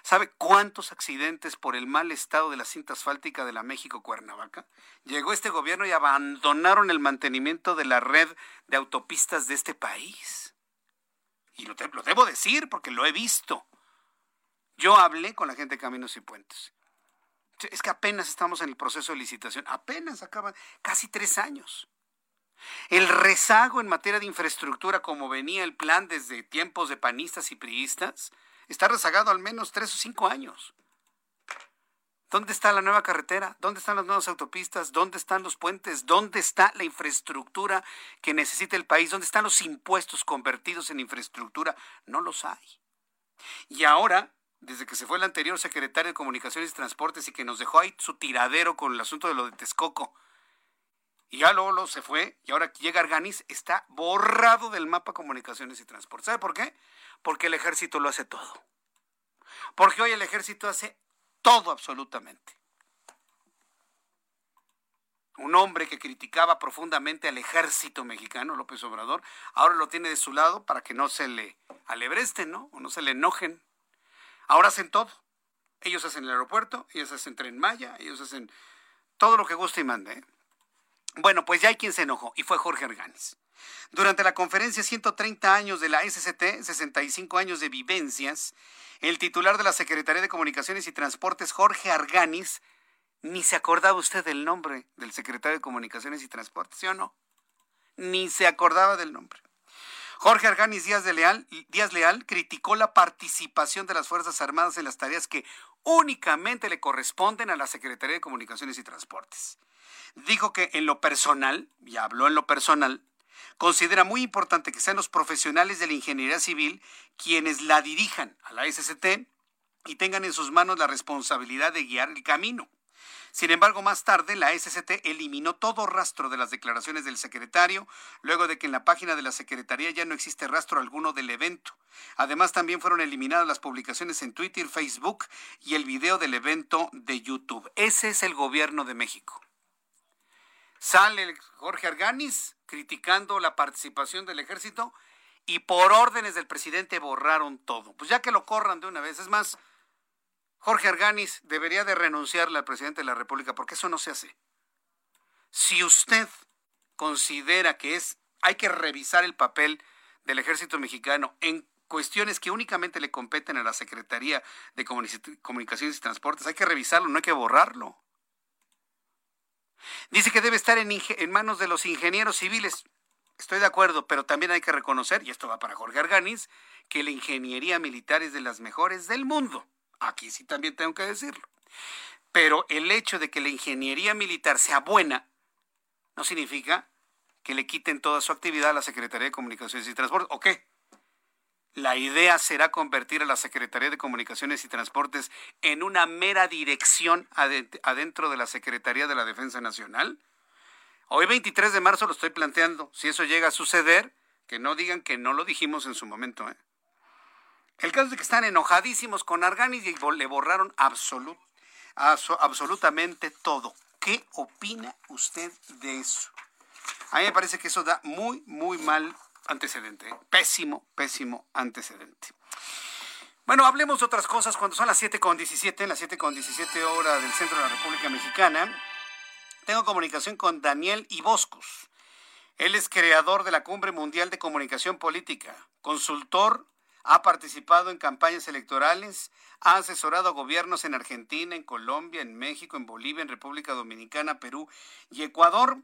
¿Sabe cuántos accidentes por el mal estado de la cinta asfáltica de la México-Cuernavaca? Llegó este gobierno y abandonaron el mantenimiento de la red de autopistas de este país. Y lo, lo debo decir porque lo he visto. Yo hablé con la gente de Caminos y Puentes. Es que apenas estamos en el proceso de licitación, apenas acaban casi tres años. El rezago en materia de infraestructura, como venía el plan desde tiempos de panistas y priistas, está rezagado al menos tres o cinco años. ¿Dónde está la nueva carretera? ¿Dónde están las nuevas autopistas? ¿Dónde están los puentes? ¿Dónde está la infraestructura que necesita el país? ¿Dónde están los impuestos convertidos en infraestructura? No los hay. Y ahora, desde que se fue el anterior secretario de Comunicaciones y Transportes y que nos dejó ahí su tiradero con el asunto de lo de Texcoco, y ya luego, se fue, y ahora llega Arganis, está borrado del mapa Comunicaciones y Transportes. ¿Sabe por qué? Porque el ejército lo hace todo. Porque hoy el ejército hace todo absolutamente. Un hombre que criticaba profundamente al ejército mexicano, López Obrador, ahora lo tiene de su lado para que no se le alebresten, ¿no? O no se le enojen. Ahora hacen todo. Ellos hacen el aeropuerto, ellos hacen Tren Maya, ellos hacen todo lo que guste y mande. ¿eh? Bueno, pues ya hay quien se enojó y fue Jorge Arganis. Durante la conferencia 130 años de la SCT, 65 años de vivencias, el titular de la Secretaría de Comunicaciones y Transportes, Jorge Arganis, ni se acordaba usted del nombre del secretario de Comunicaciones y Transportes, ¿sí o no? Ni se acordaba del nombre. Jorge Arganis Díaz, de Leal, Díaz Leal criticó la participación de las Fuerzas Armadas en las tareas que únicamente le corresponden a la Secretaría de Comunicaciones y Transportes. Dijo que en lo personal, y habló en lo personal, considera muy importante que sean los profesionales de la ingeniería civil quienes la dirijan a la SCT y tengan en sus manos la responsabilidad de guiar el camino. Sin embargo, más tarde la SCT eliminó todo rastro de las declaraciones del secretario, luego de que en la página de la Secretaría ya no existe rastro alguno del evento. Además, también fueron eliminadas las publicaciones en Twitter, Facebook y el video del evento de YouTube. Ese es el gobierno de México. Sale Jorge Arganis criticando la participación del ejército y por órdenes del presidente borraron todo. Pues ya que lo corran de una vez, es más, Jorge Arganis debería de renunciarle al presidente de la República porque eso no se hace. Si usted considera que es hay que revisar el papel del ejército mexicano en cuestiones que únicamente le competen a la Secretaría de Comunicaciones y Transportes, hay que revisarlo, no hay que borrarlo. Dice que debe estar en, manos de los ingenieros civiles. Estoy de acuerdo, pero también hay que reconocer, y esto va para Jorge Arganis, que la ingeniería militar es de las mejores del mundo. Aquí sí también tengo que decirlo. Pero el hecho de que la ingeniería militar sea buena no significa que le quiten toda su actividad a la Secretaría de Comunicaciones y Transportes. ¿O qué? La idea será convertir a la Secretaría de Comunicaciones y Transportes en una mera dirección adentro de la Secretaría de la Defensa Nacional. Hoy 23 de marzo lo estoy planteando. Si eso llega a suceder, que no digan que no lo dijimos en su momento. ¿eh? El caso es que están enojadísimos con Arganis y le borraron absolutamente todo. ¿Qué opina usted de eso? A mí me parece que eso da muy, muy mal antecedente. Pésimo, pésimo antecedente. Bueno, hablemos de otras cosas cuando son las 7.17, las 7.17 horas del centro de la República Mexicana. Tengo comunicación con Daniel Iboscus. Él es creador de la Cumbre Mundial de Comunicación Política, consultor, ha participado en campañas electorales, ha asesorado a gobiernos en Argentina, en Colombia, en México, en Bolivia, en República Dominicana, Perú y Ecuador.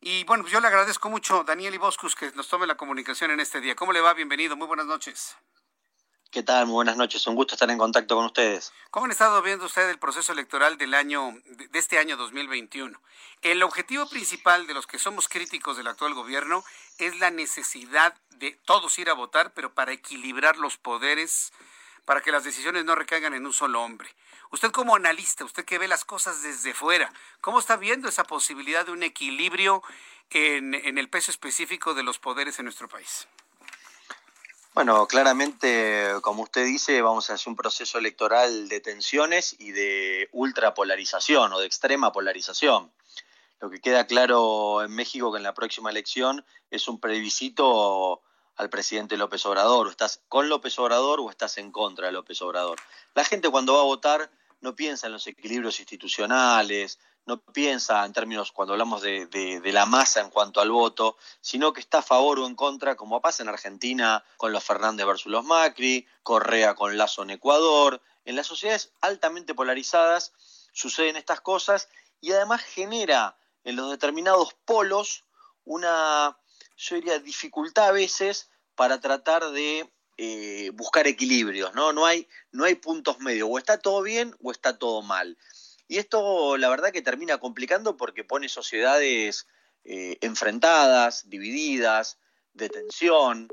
Y bueno, pues yo le agradezco mucho, Daniel Iboscus, que nos tome la comunicación en este día. ¿Cómo le va? Bienvenido, muy buenas noches. ¿Qué tal? Muy buenas noches, un gusto estar en contacto con ustedes. ¿Cómo han estado viendo ustedes el proceso electoral del año, de este año 2021? El objetivo principal de los que somos críticos del actual gobierno es la necesidad de todos ir a votar, pero para equilibrar los poderes, para que las decisiones no recaigan en un solo hombre. Usted como analista, usted que ve las cosas desde fuera, ¿cómo está viendo esa posibilidad de un equilibrio en, el peso específico de los poderes en nuestro país? Bueno, claramente, como usted dice, vamos a hacer un proceso electoral de tensiones y de ultrapolarización o de extrema polarización. Lo que queda claro en México que en la próxima elección es un plebiscito al presidente López Obrador. O estás con López Obrador o estás en contra de López Obrador. La gente cuando va a votar no piensa en los equilibrios institucionales, no piensa en términos cuando hablamos de, de, la masa en cuanto al voto, sino que está a favor o en contra, como pasa en Argentina con los Fernández versus los Macri, Correa con Lazo en Ecuador, en las sociedades altamente polarizadas suceden estas cosas y además genera en los determinados polos una, yo diría, dificultad a veces para tratar de eh, buscar equilibrios, ¿no? No hay, no hay puntos medios, o está todo bien o está todo mal. Y esto la verdad que termina complicando porque pone sociedades eh, enfrentadas, divididas, de tensión.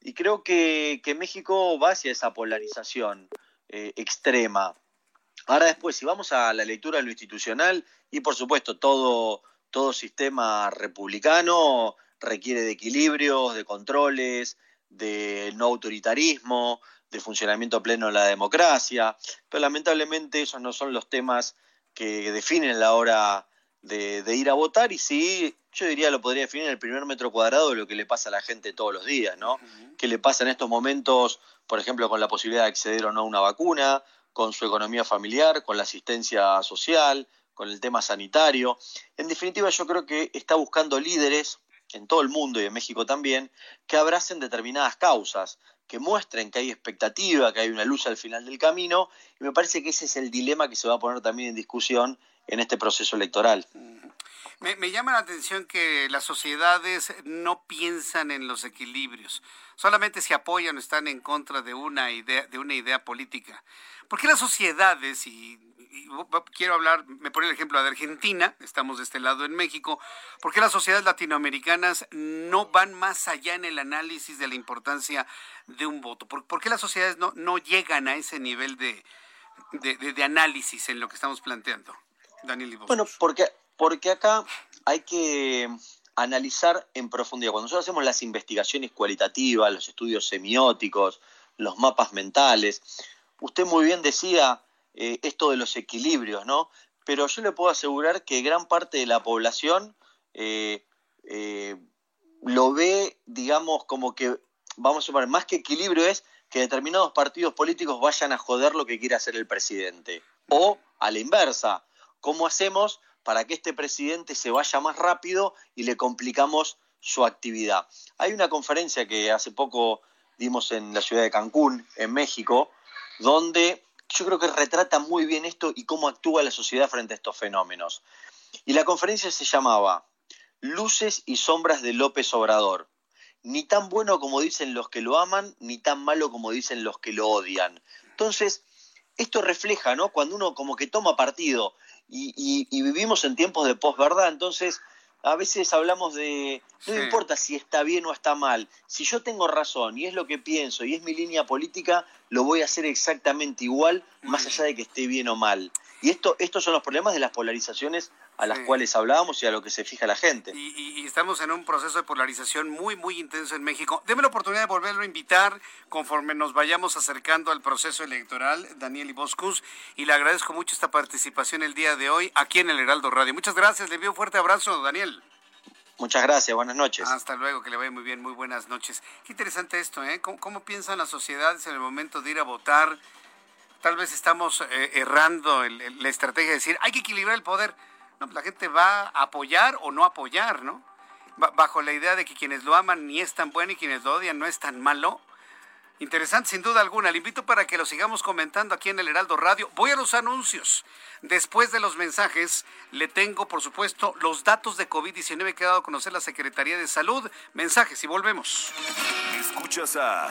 Y creo que, México va hacia esa polarización eh, extrema. Ahora después, si vamos a la lectura de lo institucional, y por supuesto todo, todo sistema republicano requiere de equilibrios, de controles, de no autoritarismo, de funcionamiento pleno de la democracia, pero lamentablemente esos no son los temas que definen la hora de, ir a votar y sí, yo diría lo podría definir en el primer metro cuadrado de lo que le pasa a la gente todos los días, ¿no? ¿Qué le pasa en estos momentos, por ejemplo, con la posibilidad de acceder o no a una vacuna, con su economía familiar, con la asistencia social, con el tema sanitario? En definitiva, yo creo que está buscando líderes en todo el mundo y en México también, que abracen determinadas causas, que muestren que hay expectativa, que hay una luz al final del camino, y me parece que ese es el dilema que se va a poner también en discusión en este proceso electoral. Me, llama la atención que las sociedades no piensan en los equilibrios, solamente se apoyan o están en contra de una idea, de una idea política. ¿Por qué las sociedades, y, quiero hablar, me pone el ejemplo de Argentina, estamos de este lado en México, ¿por qué las sociedades latinoamericanas no van más allá en el análisis de la importancia de un voto? ¿Por, qué las sociedades no, no llegan a ese nivel de, de análisis en lo que estamos planteando? Bueno, porque, porque acá hay que analizar en profundidad. Cuando nosotros hacemos las investigaciones cualitativas, los estudios semióticos, los mapas mentales, usted muy bien decía eh, esto de los equilibrios, ¿no? Pero yo le puedo asegurar que gran parte de la población eh, eh, lo ve, digamos, como que, vamos a suponer, más que equilibrio es que determinados partidos políticos vayan a joder lo que quiere hacer el presidente. O a la inversa, ¿Cómo hacemos para que este presidente se vaya más rápido y le complicamos su actividad? Hay una conferencia que hace poco dimos en la ciudad de Cancún, en México, donde yo creo que retrata muy bien esto y cómo actúa la sociedad frente a estos fenómenos. Y la conferencia se llamaba Luces y sombras de López Obrador. Ni tan bueno como dicen los que lo aman, ni tan malo como dicen los que lo odian. Entonces, esto refleja, ¿no? Cuando uno como que toma partido y, vivimos en tiempos de posverdad, entonces a veces hablamos de, no importa si está bien o está mal, si yo tengo razón y es lo que pienso y es mi línea política, lo voy a hacer exactamente igual, más allá de que esté bien o mal. Y esto, estos son los problemas de las polarizaciones a las cuales hablábamos y a lo que se fija la gente. Y, estamos en un proceso de polarización muy, muy intenso en México. Deme la oportunidad de volverlo a invitar conforme nos vayamos acercando al proceso electoral, Daniel Iboscus, y le agradezco mucho esta participación el día de hoy aquí en el Heraldo Radio. Muchas gracias, le envío un fuerte abrazo, Daniel. Muchas gracias, buenas noches. Hasta luego, que le vaya muy bien, muy buenas noches. Qué interesante esto, ¿eh? ¿Cómo, piensan las sociedades en el momento de ir a votar? Tal vez estamos eh, errando la estrategia de decir, hay que equilibrar el poder no, pues la gente va a apoyar o no apoyar, ¿no? Bajo la idea de que quienes lo aman ni es tan bueno y quienes lo odian no es tan malo. Interesante, sin duda alguna. Le invito para que lo sigamos comentando aquí en el Heraldo Radio. Voy a los anuncios. Después de los mensajes, le tengo, por supuesto, los datos de COVID-19 que ha dado a conocer la Secretaría de Salud. Mensajes y volvemos. Escuchas a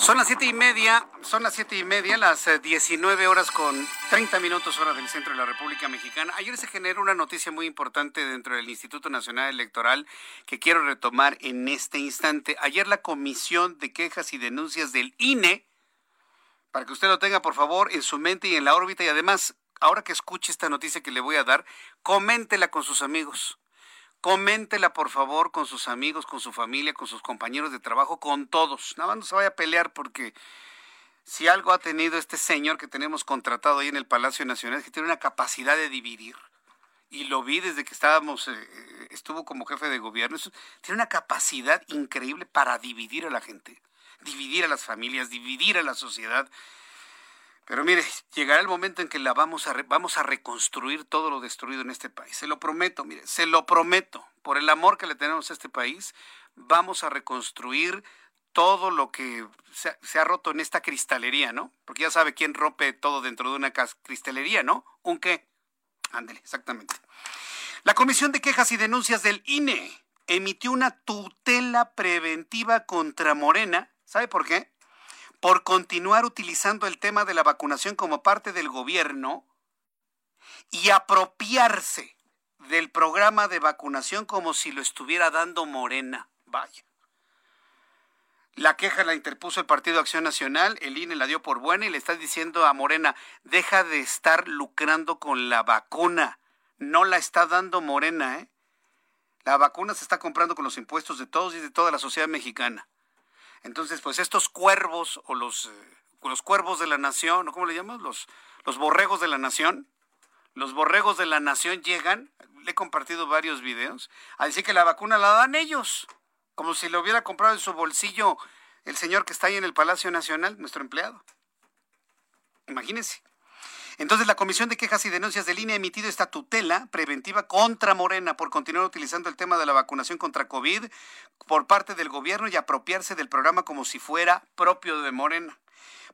Son las siete y media, son las siete y media, las 19 eh, horas con 30 minutos hora del centro de la República Mexicana. Ayer se generó una noticia muy importante dentro del Instituto Nacional Electoral que quiero retomar en este instante. Ayer la Comisión de Quejas y Denuncias del INE, para que usted lo tenga por favor en su mente y en la órbita y además, ahora que escuche esta noticia que le voy a dar, coméntela con sus amigos Coméntela, por favor, con sus amigos, con su familia, con sus compañeros de trabajo, con todos. Nada más no se vaya a pelear porque si algo ha tenido este señor que tenemos contratado ahí en el Palacio Nacional, es que tiene una capacidad de dividir. Y lo vi desde que estábamos, eh, estuvo como jefe de gobierno. tiene una capacidad increíble para dividir a la gente, dividir a las familias, dividir a la sociedad. Pero mire, llegará el momento en que la vamos a, vamos a reconstruir todo lo destruido en este país. Se lo prometo, mire, se lo prometo. Por el amor que le tenemos a este país, vamos a reconstruir todo lo que se, ha roto en esta cristalería, ¿no? Porque ya sabe quién rompe todo dentro de una cristalería, ¿no? ¿Un qué? Ándele, exactamente. La Comisión de Quejas y Denuncias del INE emitió una tutela preventiva contra Morena. ¿Sabe por qué? Por continuar utilizando el tema de la vacunación como parte del gobierno y apropiarse del programa de vacunación como si lo estuviera dando Morena. Vaya. La queja la interpuso el Partido Acción Nacional, el INE la dio por buena y le está diciendo a Morena, deja de estar lucrando con la vacuna. No la está dando Morena, ¿eh? La vacuna se está comprando con los impuestos de todos y de toda la sociedad mexicana. Entonces, pues estos cuervos o los, eh, los cuervos de la nación, ¿o cómo le llamamos? Los, los borregos de la nación. Los borregos de la nación llegan, le he compartido varios videos, a decir que la vacuna la dan ellos como si lo hubiera comprado en su bolsillo el señor que está ahí en el Palacio Nacional, nuestro empleado. Imagínense. Entonces, la Comisión de Quejas y Denuncias de Línea ha emitido esta tutela preventiva contra Morena por continuar utilizando el tema de la vacunación contra COVID por parte del gobierno y apropiarse del programa como si fuera propio de Morena.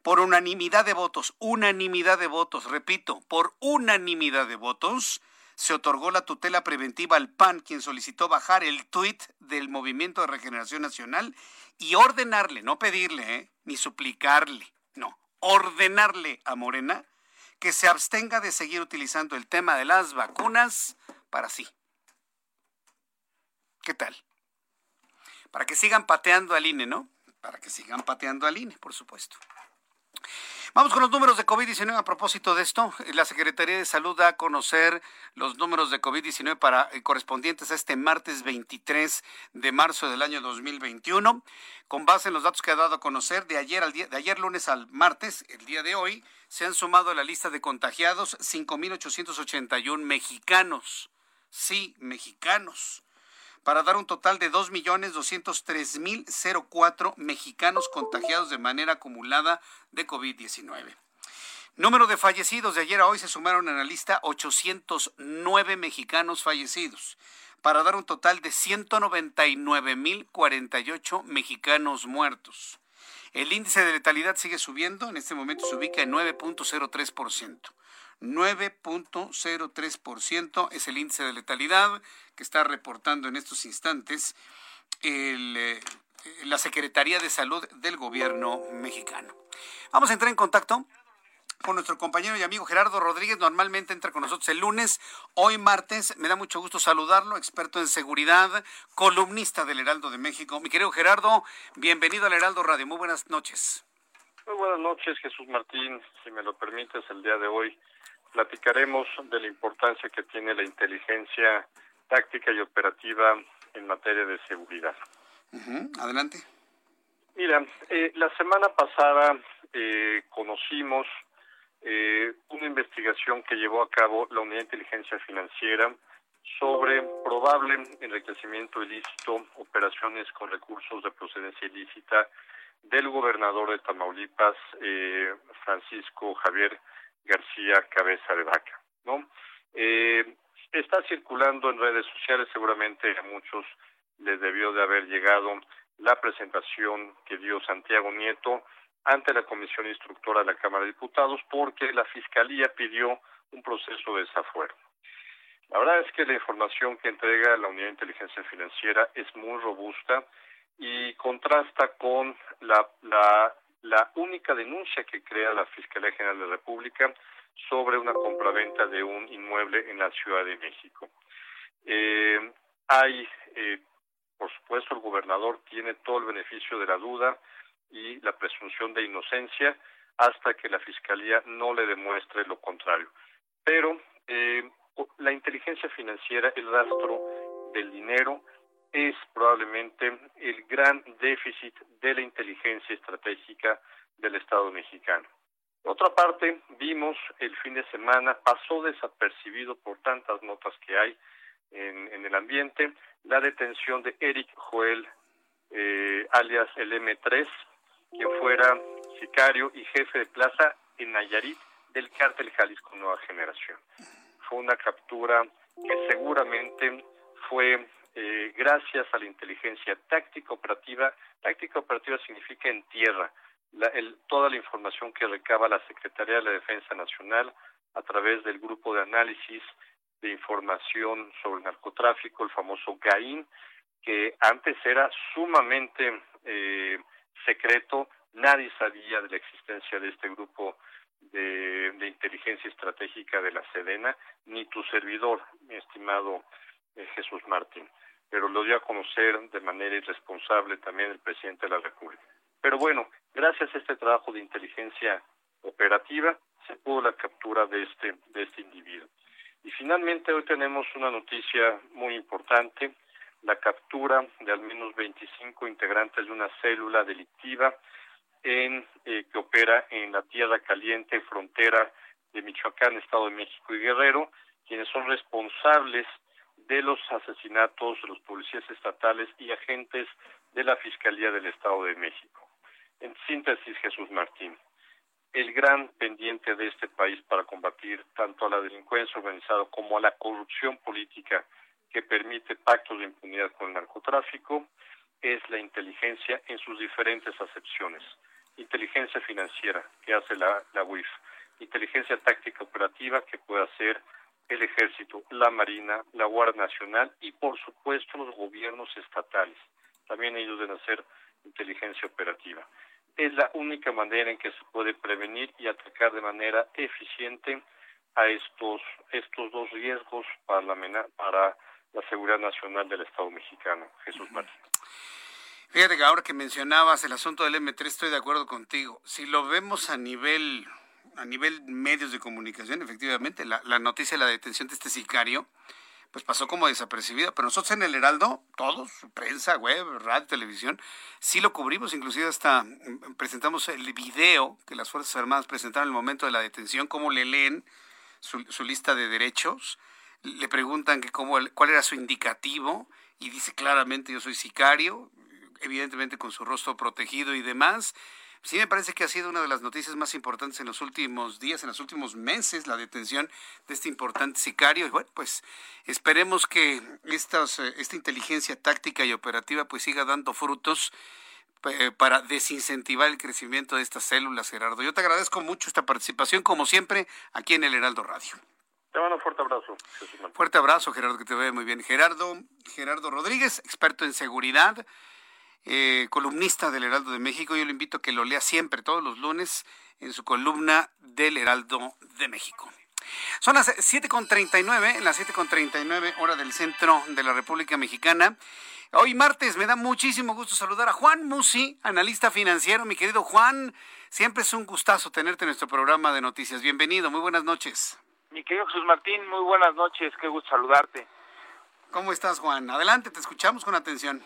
Por unanimidad de votos, unanimidad de votos, repito, por unanimidad de votos, se otorgó la tutela preventiva al PAN, quien solicitó bajar el tuit del Movimiento de Regeneración Nacional y ordenarle, no pedirle, ¿eh? ni suplicarle, no, ordenarle a Morena que se abstenga de seguir utilizando el tema de las vacunas para sí. ¿Qué tal? Para que sigan pateando al INE, ¿no? Para que sigan pateando al INE, por supuesto. Vamos con los números de COVID-19 a propósito de esto. La Secretaría de Salud da a conocer los números de COVID-19 para eh, correspondientes a este martes 23 de marzo del año 2021. Con base en los datos que ha dado a conocer de ayer al día, de ayer lunes al martes, el día de hoy, se han sumado a la lista de contagiados 5.881 mexicanos. Sí, mexicanos para dar un total de 2.203.004 mexicanos contagiados de manera acumulada de COVID-19. Número de fallecidos de ayer a hoy se sumaron en la lista 809 mexicanos fallecidos, para dar un total de 199.048 mexicanos muertos. El índice de letalidad sigue subiendo, en este momento se ubica en 9.03%. 9.03% es el índice de letalidad que está reportando en estos instantes eh, la Secretaría de Salud del Gobierno mexicano. Vamos a entrar en contacto con nuestro compañero y amigo Gerardo Rodríguez. Normalmente entra con nosotros el lunes, hoy martes. Me da mucho gusto saludarlo, experto en seguridad, columnista del Heraldo de México. Mi querido Gerardo, bienvenido al Heraldo Radio. Muy buenas noches. Muy buenas noches, Jesús Martín. Si me lo permites, el día de hoy platicaremos de la importancia que tiene la inteligencia táctica y operativa en materia de seguridad. Adelante. Mira, eh, la semana pasada eh, conocimos eh, una investigación que llevó a cabo la Unidad de Inteligencia Financiera sobre probable enriquecimiento ilícito, operaciones con recursos de procedencia ilícita del gobernador de Tamaulipas, Francisco Javier García Cabeza de Vaca, ¿no? Eh, está circulando en redes sociales, seguramente a muchos les debió de haber llegado la presentación que dio Santiago Nieto ante la Comisión Instructora de la Cámara de Diputados porque la Fiscalía pidió un proceso de desafuero. La verdad es que la información que entrega la Unidad de Inteligencia Financiera es muy robusta y contrasta con la, la la única denuncia que crea la Fiscalía General de la República sobre una compraventa de un inmueble en la Ciudad de México. Eh, hay, eh, por supuesto, el gobernador tiene todo el beneficio de la duda y la presunción de inocencia hasta que la Fiscalía no le demuestre lo contrario. Pero eh, la inteligencia financiera, el rastro del dinero, es probablemente el gran déficit de la inteligencia estratégica del Estado mexicano. Por otra parte, vimos el fin de semana, pasó desapercibido por tantas notas que hay en, el ambiente, la detención de Eric Joel, eh, alias el M3, quien fuera sicario y jefe de plaza en Nayarit del cártel Jalisco Nueva Generación. Fue una captura que seguramente fue eh, gracias a la inteligencia táctica operativa. Táctica operativa significa en tierra. toda la información que recaba la Secretaría de la Defensa Nacional a través del grupo de análisis de información sobre el narcotráfico, el famoso GAIN, que antes era sumamente eh, secreto, nadie sabía de la existencia de este grupo de, inteligencia estratégica de la Sedena, ni tu servidor, mi estimado eh, Jesús Martín, pero lo dio a conocer de manera irresponsable también el presidente de la República. Pero bueno, gracias a este trabajo de inteligencia operativa se pudo la captura de este de este individuo. Y finalmente hoy tenemos una noticia muy importante, la captura de al menos 25 integrantes de una célula delictiva eh, que opera en la Tierra Caliente, frontera de Michoacán, Estado de México y Guerrero, quienes son responsables de los asesinatos de los policías estatales y agentes de la Fiscalía del Estado de México. En síntesis, Jesús Martín, el gran pendiente de este país para combatir tanto a la delincuencia organizada como a la corrupción política que permite pactos de impunidad con el narcotráfico es la inteligencia en sus diferentes acepciones. Inteligencia financiera que hace la, la UIF, inteligencia táctica operativa que puede hacer el ejército, la marina, la Guardia Nacional y por supuesto los gobiernos estatales. También ellos deben hacer inteligencia operativa es la única manera en que se puede prevenir y atacar de manera eficiente a estos estos dos riesgos para la para la seguridad nacional del Estado mexicano. Jesús Martín. Fíjate que ahora que mencionabas el asunto del M3 estoy de acuerdo contigo. Si lo vemos a nivel a nivel medios de comunicación, efectivamente, la, la noticia de la detención de este sicario, pues pasó como desapercibida. Pero nosotros en el Heraldo, todos, prensa, web, radio, televisión, sí lo cubrimos, inclusive hasta mm, presentamos el video que las Fuerzas Armadas presentaron en el momento de la detención, cómo le leen su, lista de derechos, le preguntan que cómo, cuál era su indicativo y dice claramente yo soy sicario, evidentemente con su rostro protegido y demás sí me parece que ha sido una de las noticias más importantes en los últimos días, en los últimos meses, la detención de este importante sicario. Y bueno, pues esperemos que estas, eh, esta inteligencia táctica y operativa pues siga dando frutos eh, para desincentivar el crecimiento de estas células, Gerardo. Yo te agradezco mucho esta participación, como siempre, aquí en el Heraldo Radio. Te mando un fuerte abrazo. Fuerte abrazo, Gerardo, que te vea muy bien. Gerardo, Gerardo Rodríguez, experto en seguridad eh, columnista del Heraldo de México. Yo le invito a que lo lea siempre, todos los lunes, en su columna del Heraldo de México. Son las 7.39, las 7.39 hora del centro de la República Mexicana. Hoy martes me da muchísimo gusto saludar a Juan Musi, analista financiero. Mi querido Juan, siempre es un gustazo tenerte en nuestro programa de noticias. Bienvenido, muy buenas noches. Mi querido Jesús Martín, muy buenas noches, qué gusto saludarte. ¿Cómo estás, Juan? Adelante, te escuchamos con atención.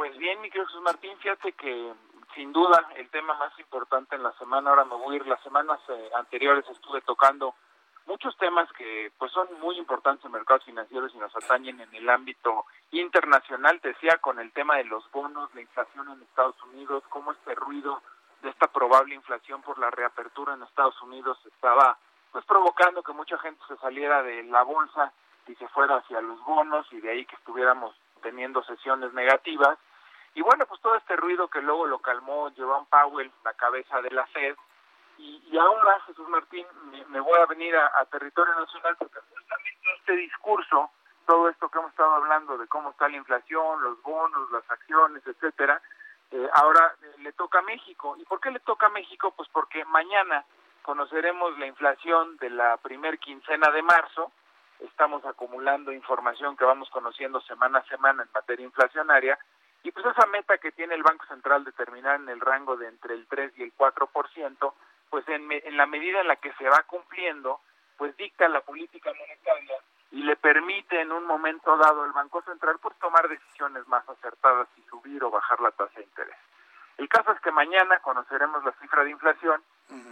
Pues bien, mi querido Jesús Martín, fíjate que sin duda el tema más importante en la semana, ahora me voy a ir, las semanas eh, anteriores estuve tocando muchos temas que pues son muy importantes en mercados financieros y nos atañen en el ámbito internacional, te decía, con el tema de los bonos, la inflación en Estados Unidos, cómo este ruido de esta probable inflación por la reapertura en Estados Unidos estaba pues provocando que mucha gente se saliera de la bolsa y se fuera hacia los bonos y de ahí que estuviéramos teniendo sesiones negativas y bueno, pues todo este ruido que luego lo calmó Jerome Powell, la cabeza de la Fed, y, ahora, Jesús Martín, me, voy a venir a, territorio nacional porque justamente este discurso, todo esto que hemos estado hablando de cómo está la inflación, los bonos, las acciones, etcétera, eh, ahora eh, le toca a México. ¿Y por qué le toca a México? Pues porque mañana conoceremos la inflación de la primer quincena de marzo, estamos acumulando información que vamos conociendo semana a semana en materia inflacionaria, y pues esa meta que tiene el Banco Central de terminar en el rango de entre el 3 y el 4%, pues en, en la medida en la que se va cumpliendo, pues dicta la política monetaria y le permite en un momento dado al Banco Central pues tomar decisiones más acertadas y subir o bajar la tasa de interés. El caso es que mañana conoceremos la cifra de inflación.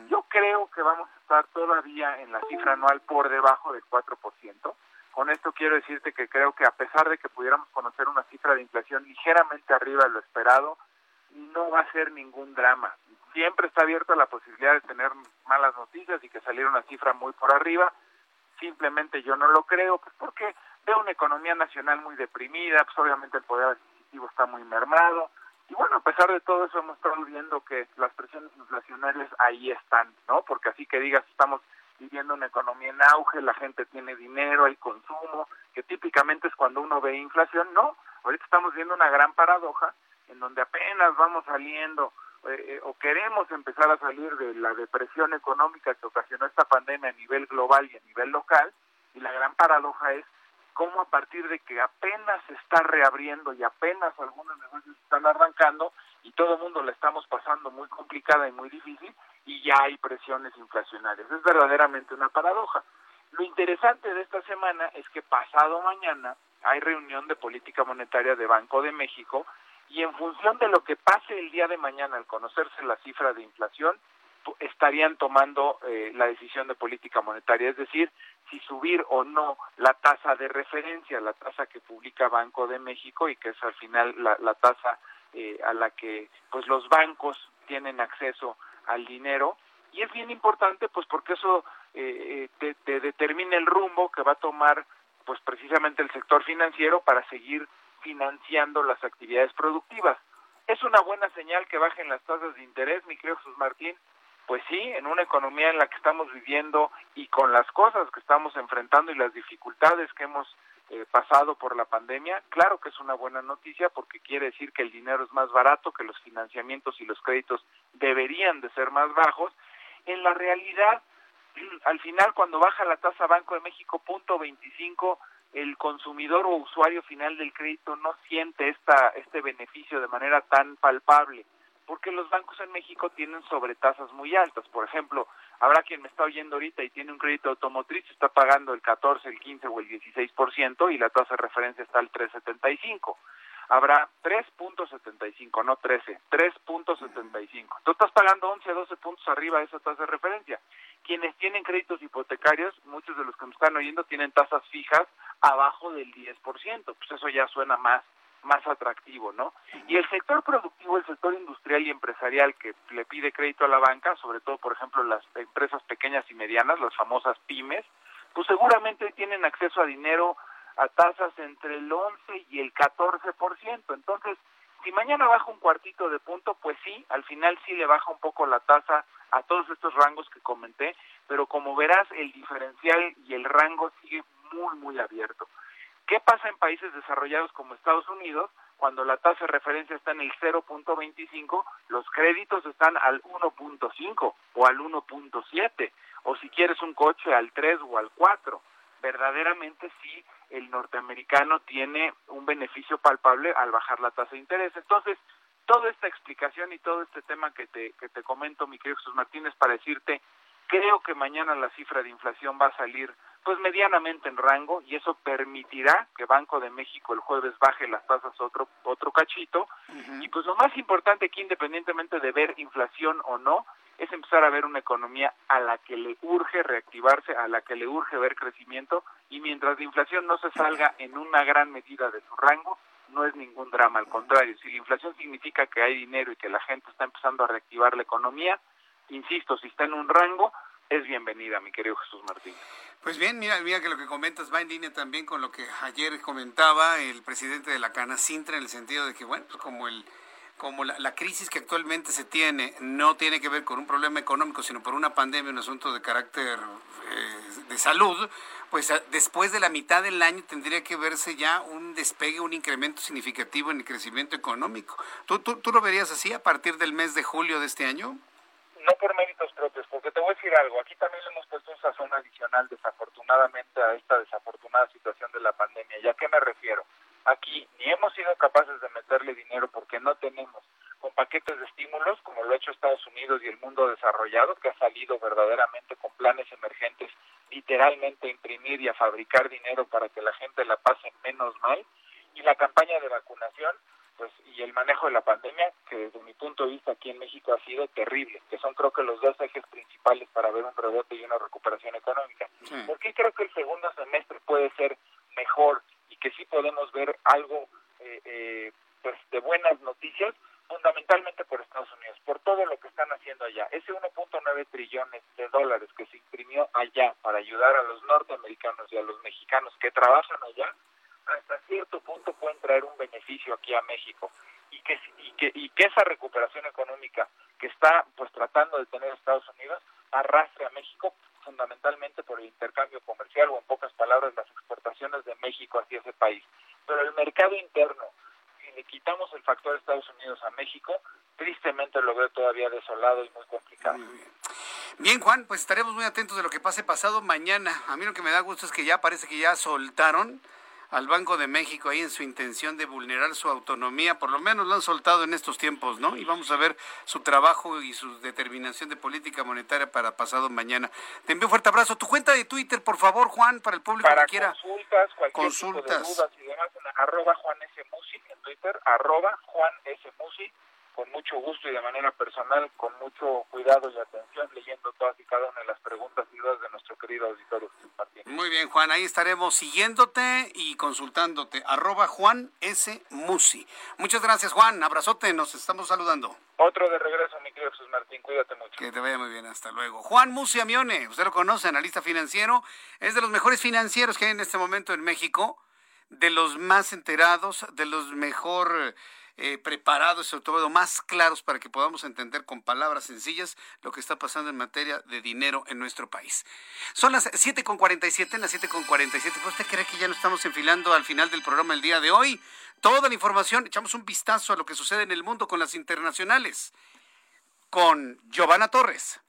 Yo creo que vamos a estar todavía en la cifra anual por debajo del 4%. Con esto quiero decirte que creo que a pesar de que pudiéramos conocer una cifra de inflación ligeramente arriba de lo esperado, no va a ser ningún drama. Siempre está abierta la posibilidad de tener malas noticias y que saliera una cifra muy por arriba. Simplemente yo no lo creo, pues porque veo una economía nacional muy deprimida, pues obviamente el poder adquisitivo está muy mermado. Y bueno, a pesar de todo eso hemos estado viendo que las presiones inflacionarias ahí están, ¿no? Porque así que digas, estamos viviendo una economía en auge, la gente tiene dinero, hay consumo, que típicamente es cuando uno ve inflación, no, ahorita estamos viendo una gran paradoja en donde apenas vamos saliendo eh, eh, o queremos empezar a salir de la depresión económica que ocasionó esta pandemia a nivel global y a nivel local, y la gran paradoja es cómo a partir de que apenas se está reabriendo y apenas algunos negocios están arrancando y todo el mundo la estamos pasando muy complicada y muy difícil y ya hay presiones inflacionarias. Es verdaderamente una paradoja. Lo interesante de esta semana es que pasado mañana hay reunión de política monetaria de Banco de México y en función de lo que pase el día de mañana al conocerse la cifra de inflación, estarían tomando eh, la decisión de política monetaria, es decir, si subir o no la tasa de referencia, la tasa que publica Banco de México y que es al final la, tasa eh, a la que pues los bancos tienen acceso al dinero y es bien importante pues porque eso eh, te, te determina el rumbo que va a tomar pues precisamente el sector financiero para seguir financiando las actividades productivas. ¿Es una buena señal que bajen las tasas de interés, mi querido Jesús Martín? Pues sí, en una economía en la que estamos viviendo y con las cosas que estamos enfrentando y las dificultades que hemos eh, pasado por la pandemia, claro que es una buena noticia porque quiere decir que el dinero es más barato, que los financiamientos y los créditos deberían de ser más bajos. En la realidad, *clears throat* al final cuando baja la tasa Banco de México punto 25, el consumidor o usuario final del crédito no siente esta, este beneficio de manera tan palpable, porque los bancos en México tienen sobretasas muy altas. Por ejemplo, habrá quien me está oyendo ahorita y tiene un crédito automotriz, está pagando el 14, el 15 o el 16% y la tasa de referencia está al 3.75 habrá 3.75, no 13, 3.75. Tú estás pagando 11, 12 puntos arriba de esa tasa de referencia. Quienes tienen créditos hipotecarios, muchos de los que nos están oyendo tienen tasas fijas abajo del 10%, pues eso ya suena más más atractivo, ¿no? Y el sector productivo, el sector industrial y empresarial que le pide crédito a la banca, sobre todo, por ejemplo, las empresas pequeñas y medianas, las famosas pymes, pues seguramente tienen acceso a dinero a tasas entre el 11 y el 14%. Entonces, si mañana baja un cuartito de punto, pues sí, al final sí le baja un poco la tasa a todos estos rangos que comenté, pero como verás, el diferencial y el rango sigue muy, muy abierto. ¿Qué pasa en países desarrollados como Estados Unidos? Cuando la tasa de referencia está en el 0.25, los créditos están al 1.5 o al 1.7, o si quieres un coche al 3 o al 4. Verdaderamente sí el norteamericano tiene un beneficio palpable al bajar la tasa de interés. Entonces, toda esta explicación y todo este tema que te, que te comento, mi querido Jesús Martínez, para decirte, creo que mañana la cifra de inflación va a salir pues medianamente en rango y eso permitirá que Banco de México el jueves baje las tasas otro otro cachito. Y pues lo más importante que independientemente de ver inflación o no es empezar a ver una economía a la que le urge reactivarse, a la que le urge ver crecimiento. Y mientras la inflación no se salga en una gran medida de su rango, no es ningún drama, al contrario, si la inflación significa que hay dinero y que la gente está empezando a reactivar la economía, insisto, si está en un rango, es bienvenida, mi querido Jesús Martín. Pues bien, mira, mira que lo que comentas va en línea también con lo que ayer comentaba el presidente de la Cana Sintra en el sentido de que, bueno, pues como el como la, crisis que actualmente se tiene no tiene que ver con un problema económico, sino por una pandemia, un asunto de carácter eh, de salud, pues después de la mitad del año tendría que verse ya un despegue, un incremento significativo en el crecimiento económico. ¿Tú, tú, tú lo verías así a partir del mes de julio de este año? No por méritos propios, voy decir algo. Aquí también le hemos puesto un sazón adicional, desafortunadamente, a esta desafortunada situación de la pandemia. ¿Y a qué me refiero? Aquí ni hemos sido capaces de meterle dinero porque no tenemos con paquetes de estímulos como lo ha hecho Estados Unidos y el mundo desarrollado, que ha salido verdaderamente con planes emergentes, literalmente a imprimir y a fabricar dinero para que la gente la pase menos mal, y la campaña de vacunación, pues y el manejo de la pandemia, que desde mi punto de vista aquí en México ha sido terrible, que son creo que los dos ejes principales para ver un rebote y una recuperación económica. ¿Por qué creo que el segundo semestre puede ser mejor y que sí podemos ver algo eh, eh, pues de buenas noticias? fundamentalmente por Estados Unidos, por todo lo que están haciendo allá. Ese 1.9 trillones de dólares que se imprimió allá para ayudar a los norteamericanos y a los mexicanos que trabajan allá, hasta cierto punto pueden traer un beneficio aquí a México y que y que y que esa recuperación económica que está pues tratando de tener Estados Unidos arrastre a México fundamentalmente por el intercambio comercial o en pocas palabras las exportaciones de México hacia ese país. Pero el mercado interno, si le quitamos el factor Estados Unidos a México, tristemente lo veo todavía desolado y muy complicado. Bien, Juan, pues estaremos muy atentos de lo que pase pasado mañana. A mí lo que me da gusto es que ya parece que ya soltaron al Banco de México ahí en su intención de vulnerar su autonomía, por lo menos lo han soltado en estos tiempos, ¿no? Y vamos a ver su trabajo y su determinación de política monetaria para pasado mañana. Te envío un fuerte abrazo. Tu cuenta de Twitter, por favor, Juan, para el público para que quiera. consultas, cualquier Consultas. tipo de dudas y demás, en arroba Juan S. Musi en Twitter, arroba Juan S. Musi, con mucho gusto y de manera personal, con mucho cuidado y atención, leyendo todas y cada una de las preguntas y dudas de nuestro querido auditorio Martín. Muy bien, Juan, ahí estaremos siguiéndote y consultándote. Arroba Juan S. Musi. Muchas gracias, Juan. Abrazote, nos estamos saludando. Otro de regreso, mi querido Jesús Martín, cuídate mucho. Que te vaya muy bien, hasta luego. Juan Musi Amione, usted lo conoce, analista financiero, es de los mejores financieros que hay en este momento en México, de los más enterados, de los mejor eh, preparados, sobre todo más claros para que podamos entender con palabras sencillas lo que está pasando en materia de dinero en nuestro país. Son las 7.47, en las 7.47. ¿Puede usted cree que ya nos estamos enfilando al final del programa el día de hoy? Toda la información, echamos un vistazo a lo que sucede en el mundo con las internacionales. Con Giovanna Torres.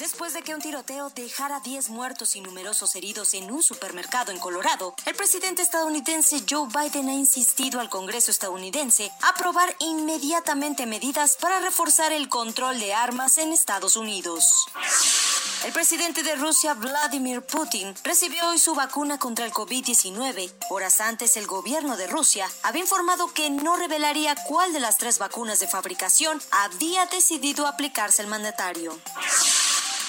Después de que un tiroteo dejara 10 muertos y numerosos heridos en un supermercado en Colorado, el presidente estadounidense Joe Biden ha insistido al Congreso estadounidense a aprobar inmediatamente medidas para reforzar el control de armas en Estados Unidos. El presidente de Rusia, Vladimir Putin, recibió hoy su vacuna contra el COVID-19. Horas antes, el gobierno de Rusia había informado que no revelaría cuál de las tres vacunas de fabricación había decidido aplicarse el mandatario.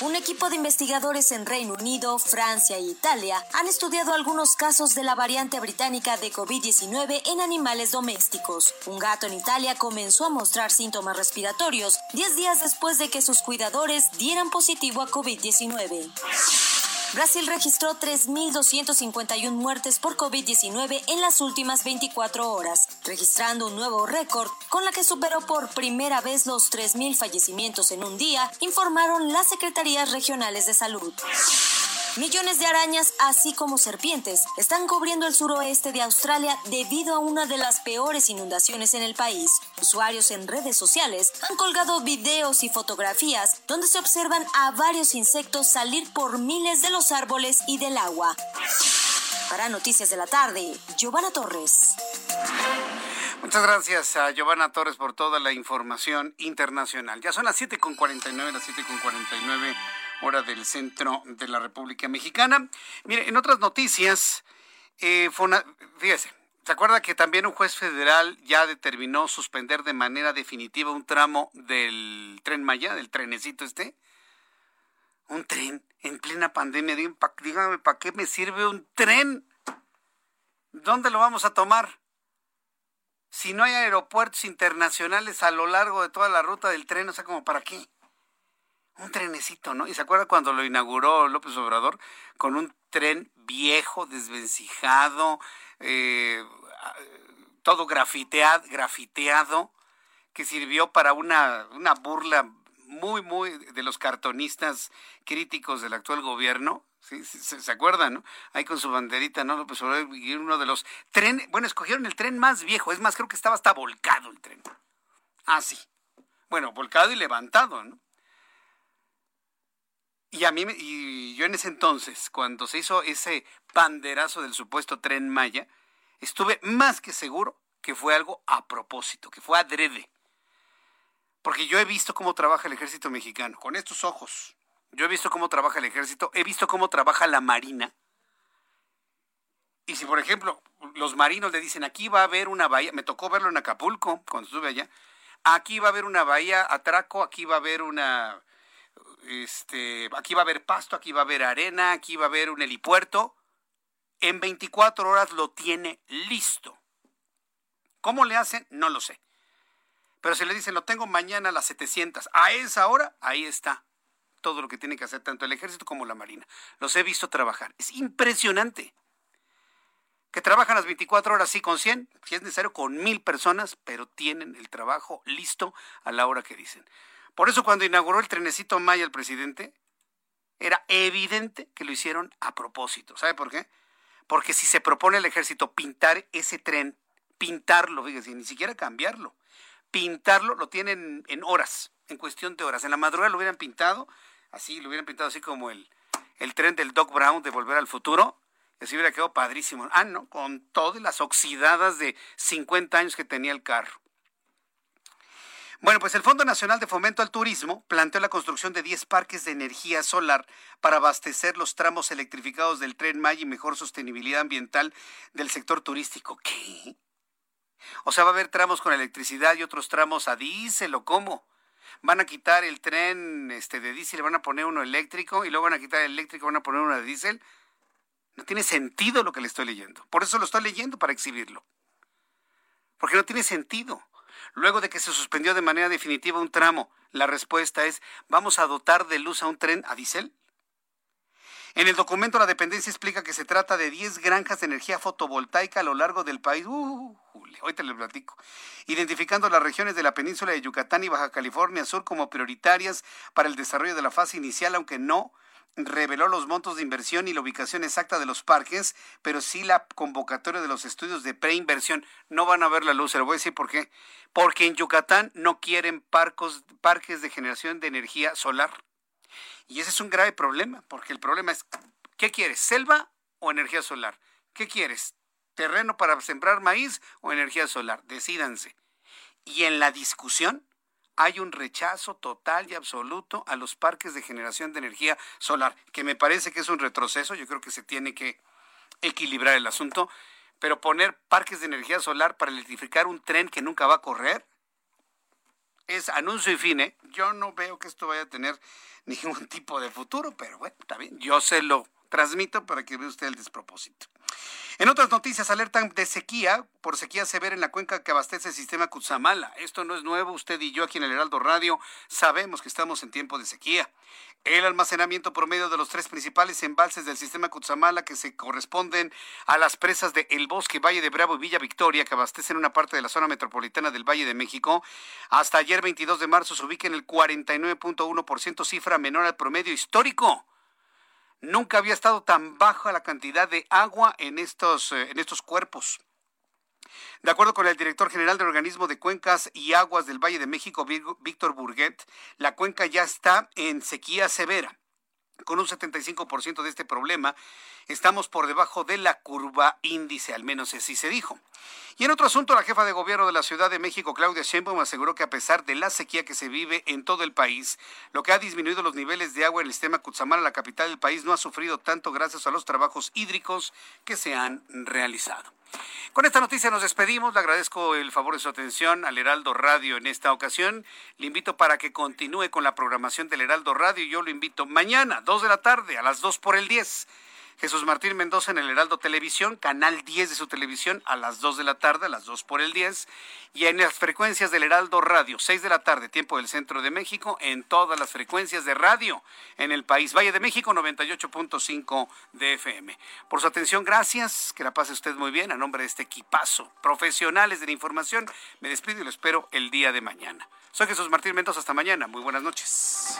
Un equipo de investigadores en Reino Unido, Francia e Italia han estudiado algunos casos de la variante británica de COVID-19 en animales domésticos. Un gato en Italia comenzó a mostrar síntomas respiratorios 10 días después de que sus cuidadores dieran positivo a COVID-19. Brasil registró 3.251 muertes por COVID-19 en las últimas 24 horas, registrando un nuevo récord con la que superó por primera vez los 3.000 fallecimientos en un día, informaron las secretarías regionales de salud. Millones de arañas, así como serpientes, están cubriendo el suroeste de Australia debido a una de las peores inundaciones en el país. Usuarios en redes sociales han colgado videos y fotografías donde se observan a varios insectos salir por miles de los árboles y del agua. Para Noticias de la Tarde, Giovanna Torres. Muchas gracias a Giovanna Torres por toda la información internacional. Ya son las 7.49, las 7.49 hora del centro de la República Mexicana. Mire, en otras noticias, eh, fíjese, ¿se acuerda que también un juez federal ya determinó suspender de manera definitiva un tramo del tren Maya, del trenecito este? Un tren en plena pandemia. Dígame, pa- Dígame, ¿para qué me sirve un tren? ¿Dónde lo vamos a tomar? Si no hay aeropuertos internacionales a lo largo de toda la ruta del tren, o sea, como para qué? Un trenecito, ¿no? Y se acuerda cuando lo inauguró López Obrador con un tren viejo, desvencijado, eh, todo grafiteado, grafiteado, que sirvió para una, una burla muy, muy de los cartonistas críticos del actual gobierno. ¿sí? ¿Se, se acuerdan, no? Ahí con su banderita, ¿no? López Obrador uno de los trenes, bueno, escogieron el tren más viejo, es más, creo que estaba hasta volcado el tren. Ah, sí. Bueno, volcado y levantado, ¿no? Y a mí, y yo en ese entonces, cuando se hizo ese banderazo del supuesto tren Maya, estuve más que seguro que fue algo a propósito, que fue adrede. Porque yo he visto cómo trabaja el ejército mexicano, con estos ojos. Yo he visto cómo trabaja el ejército, he visto cómo trabaja la marina. Y si, por ejemplo, los marinos le dicen, aquí va a haber una bahía, me tocó verlo en Acapulco cuando estuve allá, aquí va a haber una bahía atraco, aquí va a haber una, este, aquí va a haber pasto, aquí va a haber arena, aquí va a haber un helipuerto. En 24 horas lo tiene listo. ¿Cómo le hacen? No lo sé. Pero si le dicen, lo tengo mañana a las 700, a esa hora, ahí está todo lo que tiene que hacer tanto el ejército como la marina. Los he visto trabajar. Es impresionante. Que trabajan las 24 horas, sí, con 100, si es necesario, con mil personas, pero tienen el trabajo listo a la hora que dicen. Por eso cuando inauguró el trenecito Maya el presidente, era evidente que lo hicieron a propósito. ¿Sabe por qué? Porque si se propone el ejército pintar ese tren, pintarlo, fíjese, ni siquiera cambiarlo, pintarlo lo tienen en horas, en cuestión de horas. En la madrugada lo hubieran pintado, así, lo hubieran pintado así como el, el tren del Doc Brown de Volver al Futuro, y así hubiera quedado padrísimo. Ah, no, con todas las oxidadas de 50 años que tenía el carro. Bueno, pues el Fondo Nacional de Fomento al Turismo planteó la construcción de 10 parques de energía solar para abastecer los tramos electrificados del tren Maya y mejor sostenibilidad ambiental del sector turístico. ¿Qué? O sea, va a haber tramos con electricidad y otros tramos a diésel o cómo. Van a quitar el tren este, de diésel van a poner uno eléctrico y luego van a quitar el eléctrico van a poner uno de diésel. No tiene sentido lo que le estoy leyendo. Por eso lo estoy leyendo para exhibirlo. Porque no tiene sentido. Luego de que se suspendió de manera definitiva un tramo, la respuesta es, ¿vamos a dotar de luz a un tren a diésel? En el documento la dependencia explica que se trata de 10 granjas de energía fotovoltaica a lo largo del país. Uh, hoy te lo platico. Identificando las regiones de la península de Yucatán y Baja California Sur como prioritarias para el desarrollo de la fase inicial, aunque no reveló los montos de inversión y la ubicación exacta de los parques, pero sí la convocatoria de los estudios de preinversión. No van a ver la luz, se lo voy a decir por qué. Porque en Yucatán no quieren parques de generación de energía solar. Y ese es un grave problema, porque el problema es, ¿qué quieres? ¿Selva o energía solar? ¿Qué quieres? ¿Terreno para sembrar maíz o energía solar? Decídanse. Y en la discusión hay un rechazo total y absoluto a los parques de generación de energía solar, que me parece que es un retroceso, yo creo que se tiene que equilibrar el asunto, pero poner parques de energía solar para electrificar un tren que nunca va a correr es anuncio y fin. ¿eh? Yo no veo que esto vaya a tener ningún *laughs* tipo de futuro, pero bueno, está bien, yo se lo transmito para que vea usted el despropósito. En otras noticias, alertan de sequía por sequía severa en la cuenca que abastece el sistema Cutzamala. Esto no es nuevo, usted y yo aquí en el Heraldo Radio sabemos que estamos en tiempo de sequía. El almacenamiento promedio de los tres principales embalses del sistema Cutzamala que se corresponden a las presas de El Bosque, Valle de Bravo y Villa Victoria, que abastecen una parte de la zona metropolitana del Valle de México, hasta ayer 22 de marzo se ubica en el 49.1%, cifra menor al promedio histórico. Nunca había estado tan baja la cantidad de agua en estos, eh, en estos cuerpos. De acuerdo con el director general del organismo de cuencas y aguas del Valle de México, Víctor Burguet, la cuenca ya está en sequía severa. Con un 75% de este problema, estamos por debajo de la curva índice, al menos así se dijo. Y en otro asunto, la jefa de gobierno de la Ciudad de México, Claudia Sheinbaum, aseguró que a pesar de la sequía que se vive en todo el país, lo que ha disminuido los niveles de agua en el sistema Cutzamala, la capital del país, no ha sufrido tanto gracias a los trabajos hídricos que se han realizado. Con esta noticia nos despedimos. Le agradezco el favor de su atención al Heraldo Radio en esta ocasión. Le invito para que continúe con la programación del Heraldo Radio. Yo lo invito mañana, 2 de la tarde, a las 2 por el 10 Jesús Martín Mendoza en el Heraldo Televisión, canal 10 de su televisión a las 2 de la tarde, a las 2 por el 10, y en las frecuencias del Heraldo Radio, 6 de la tarde, tiempo del centro de México, en todas las frecuencias de radio en el país. Valle de México, 98.5 de FM. Por su atención, gracias, que la pase usted muy bien. A nombre de este equipazo, profesionales de la información, me despido y lo espero el día de mañana. Soy Jesús Martín Mendoza, hasta mañana. Muy buenas noches.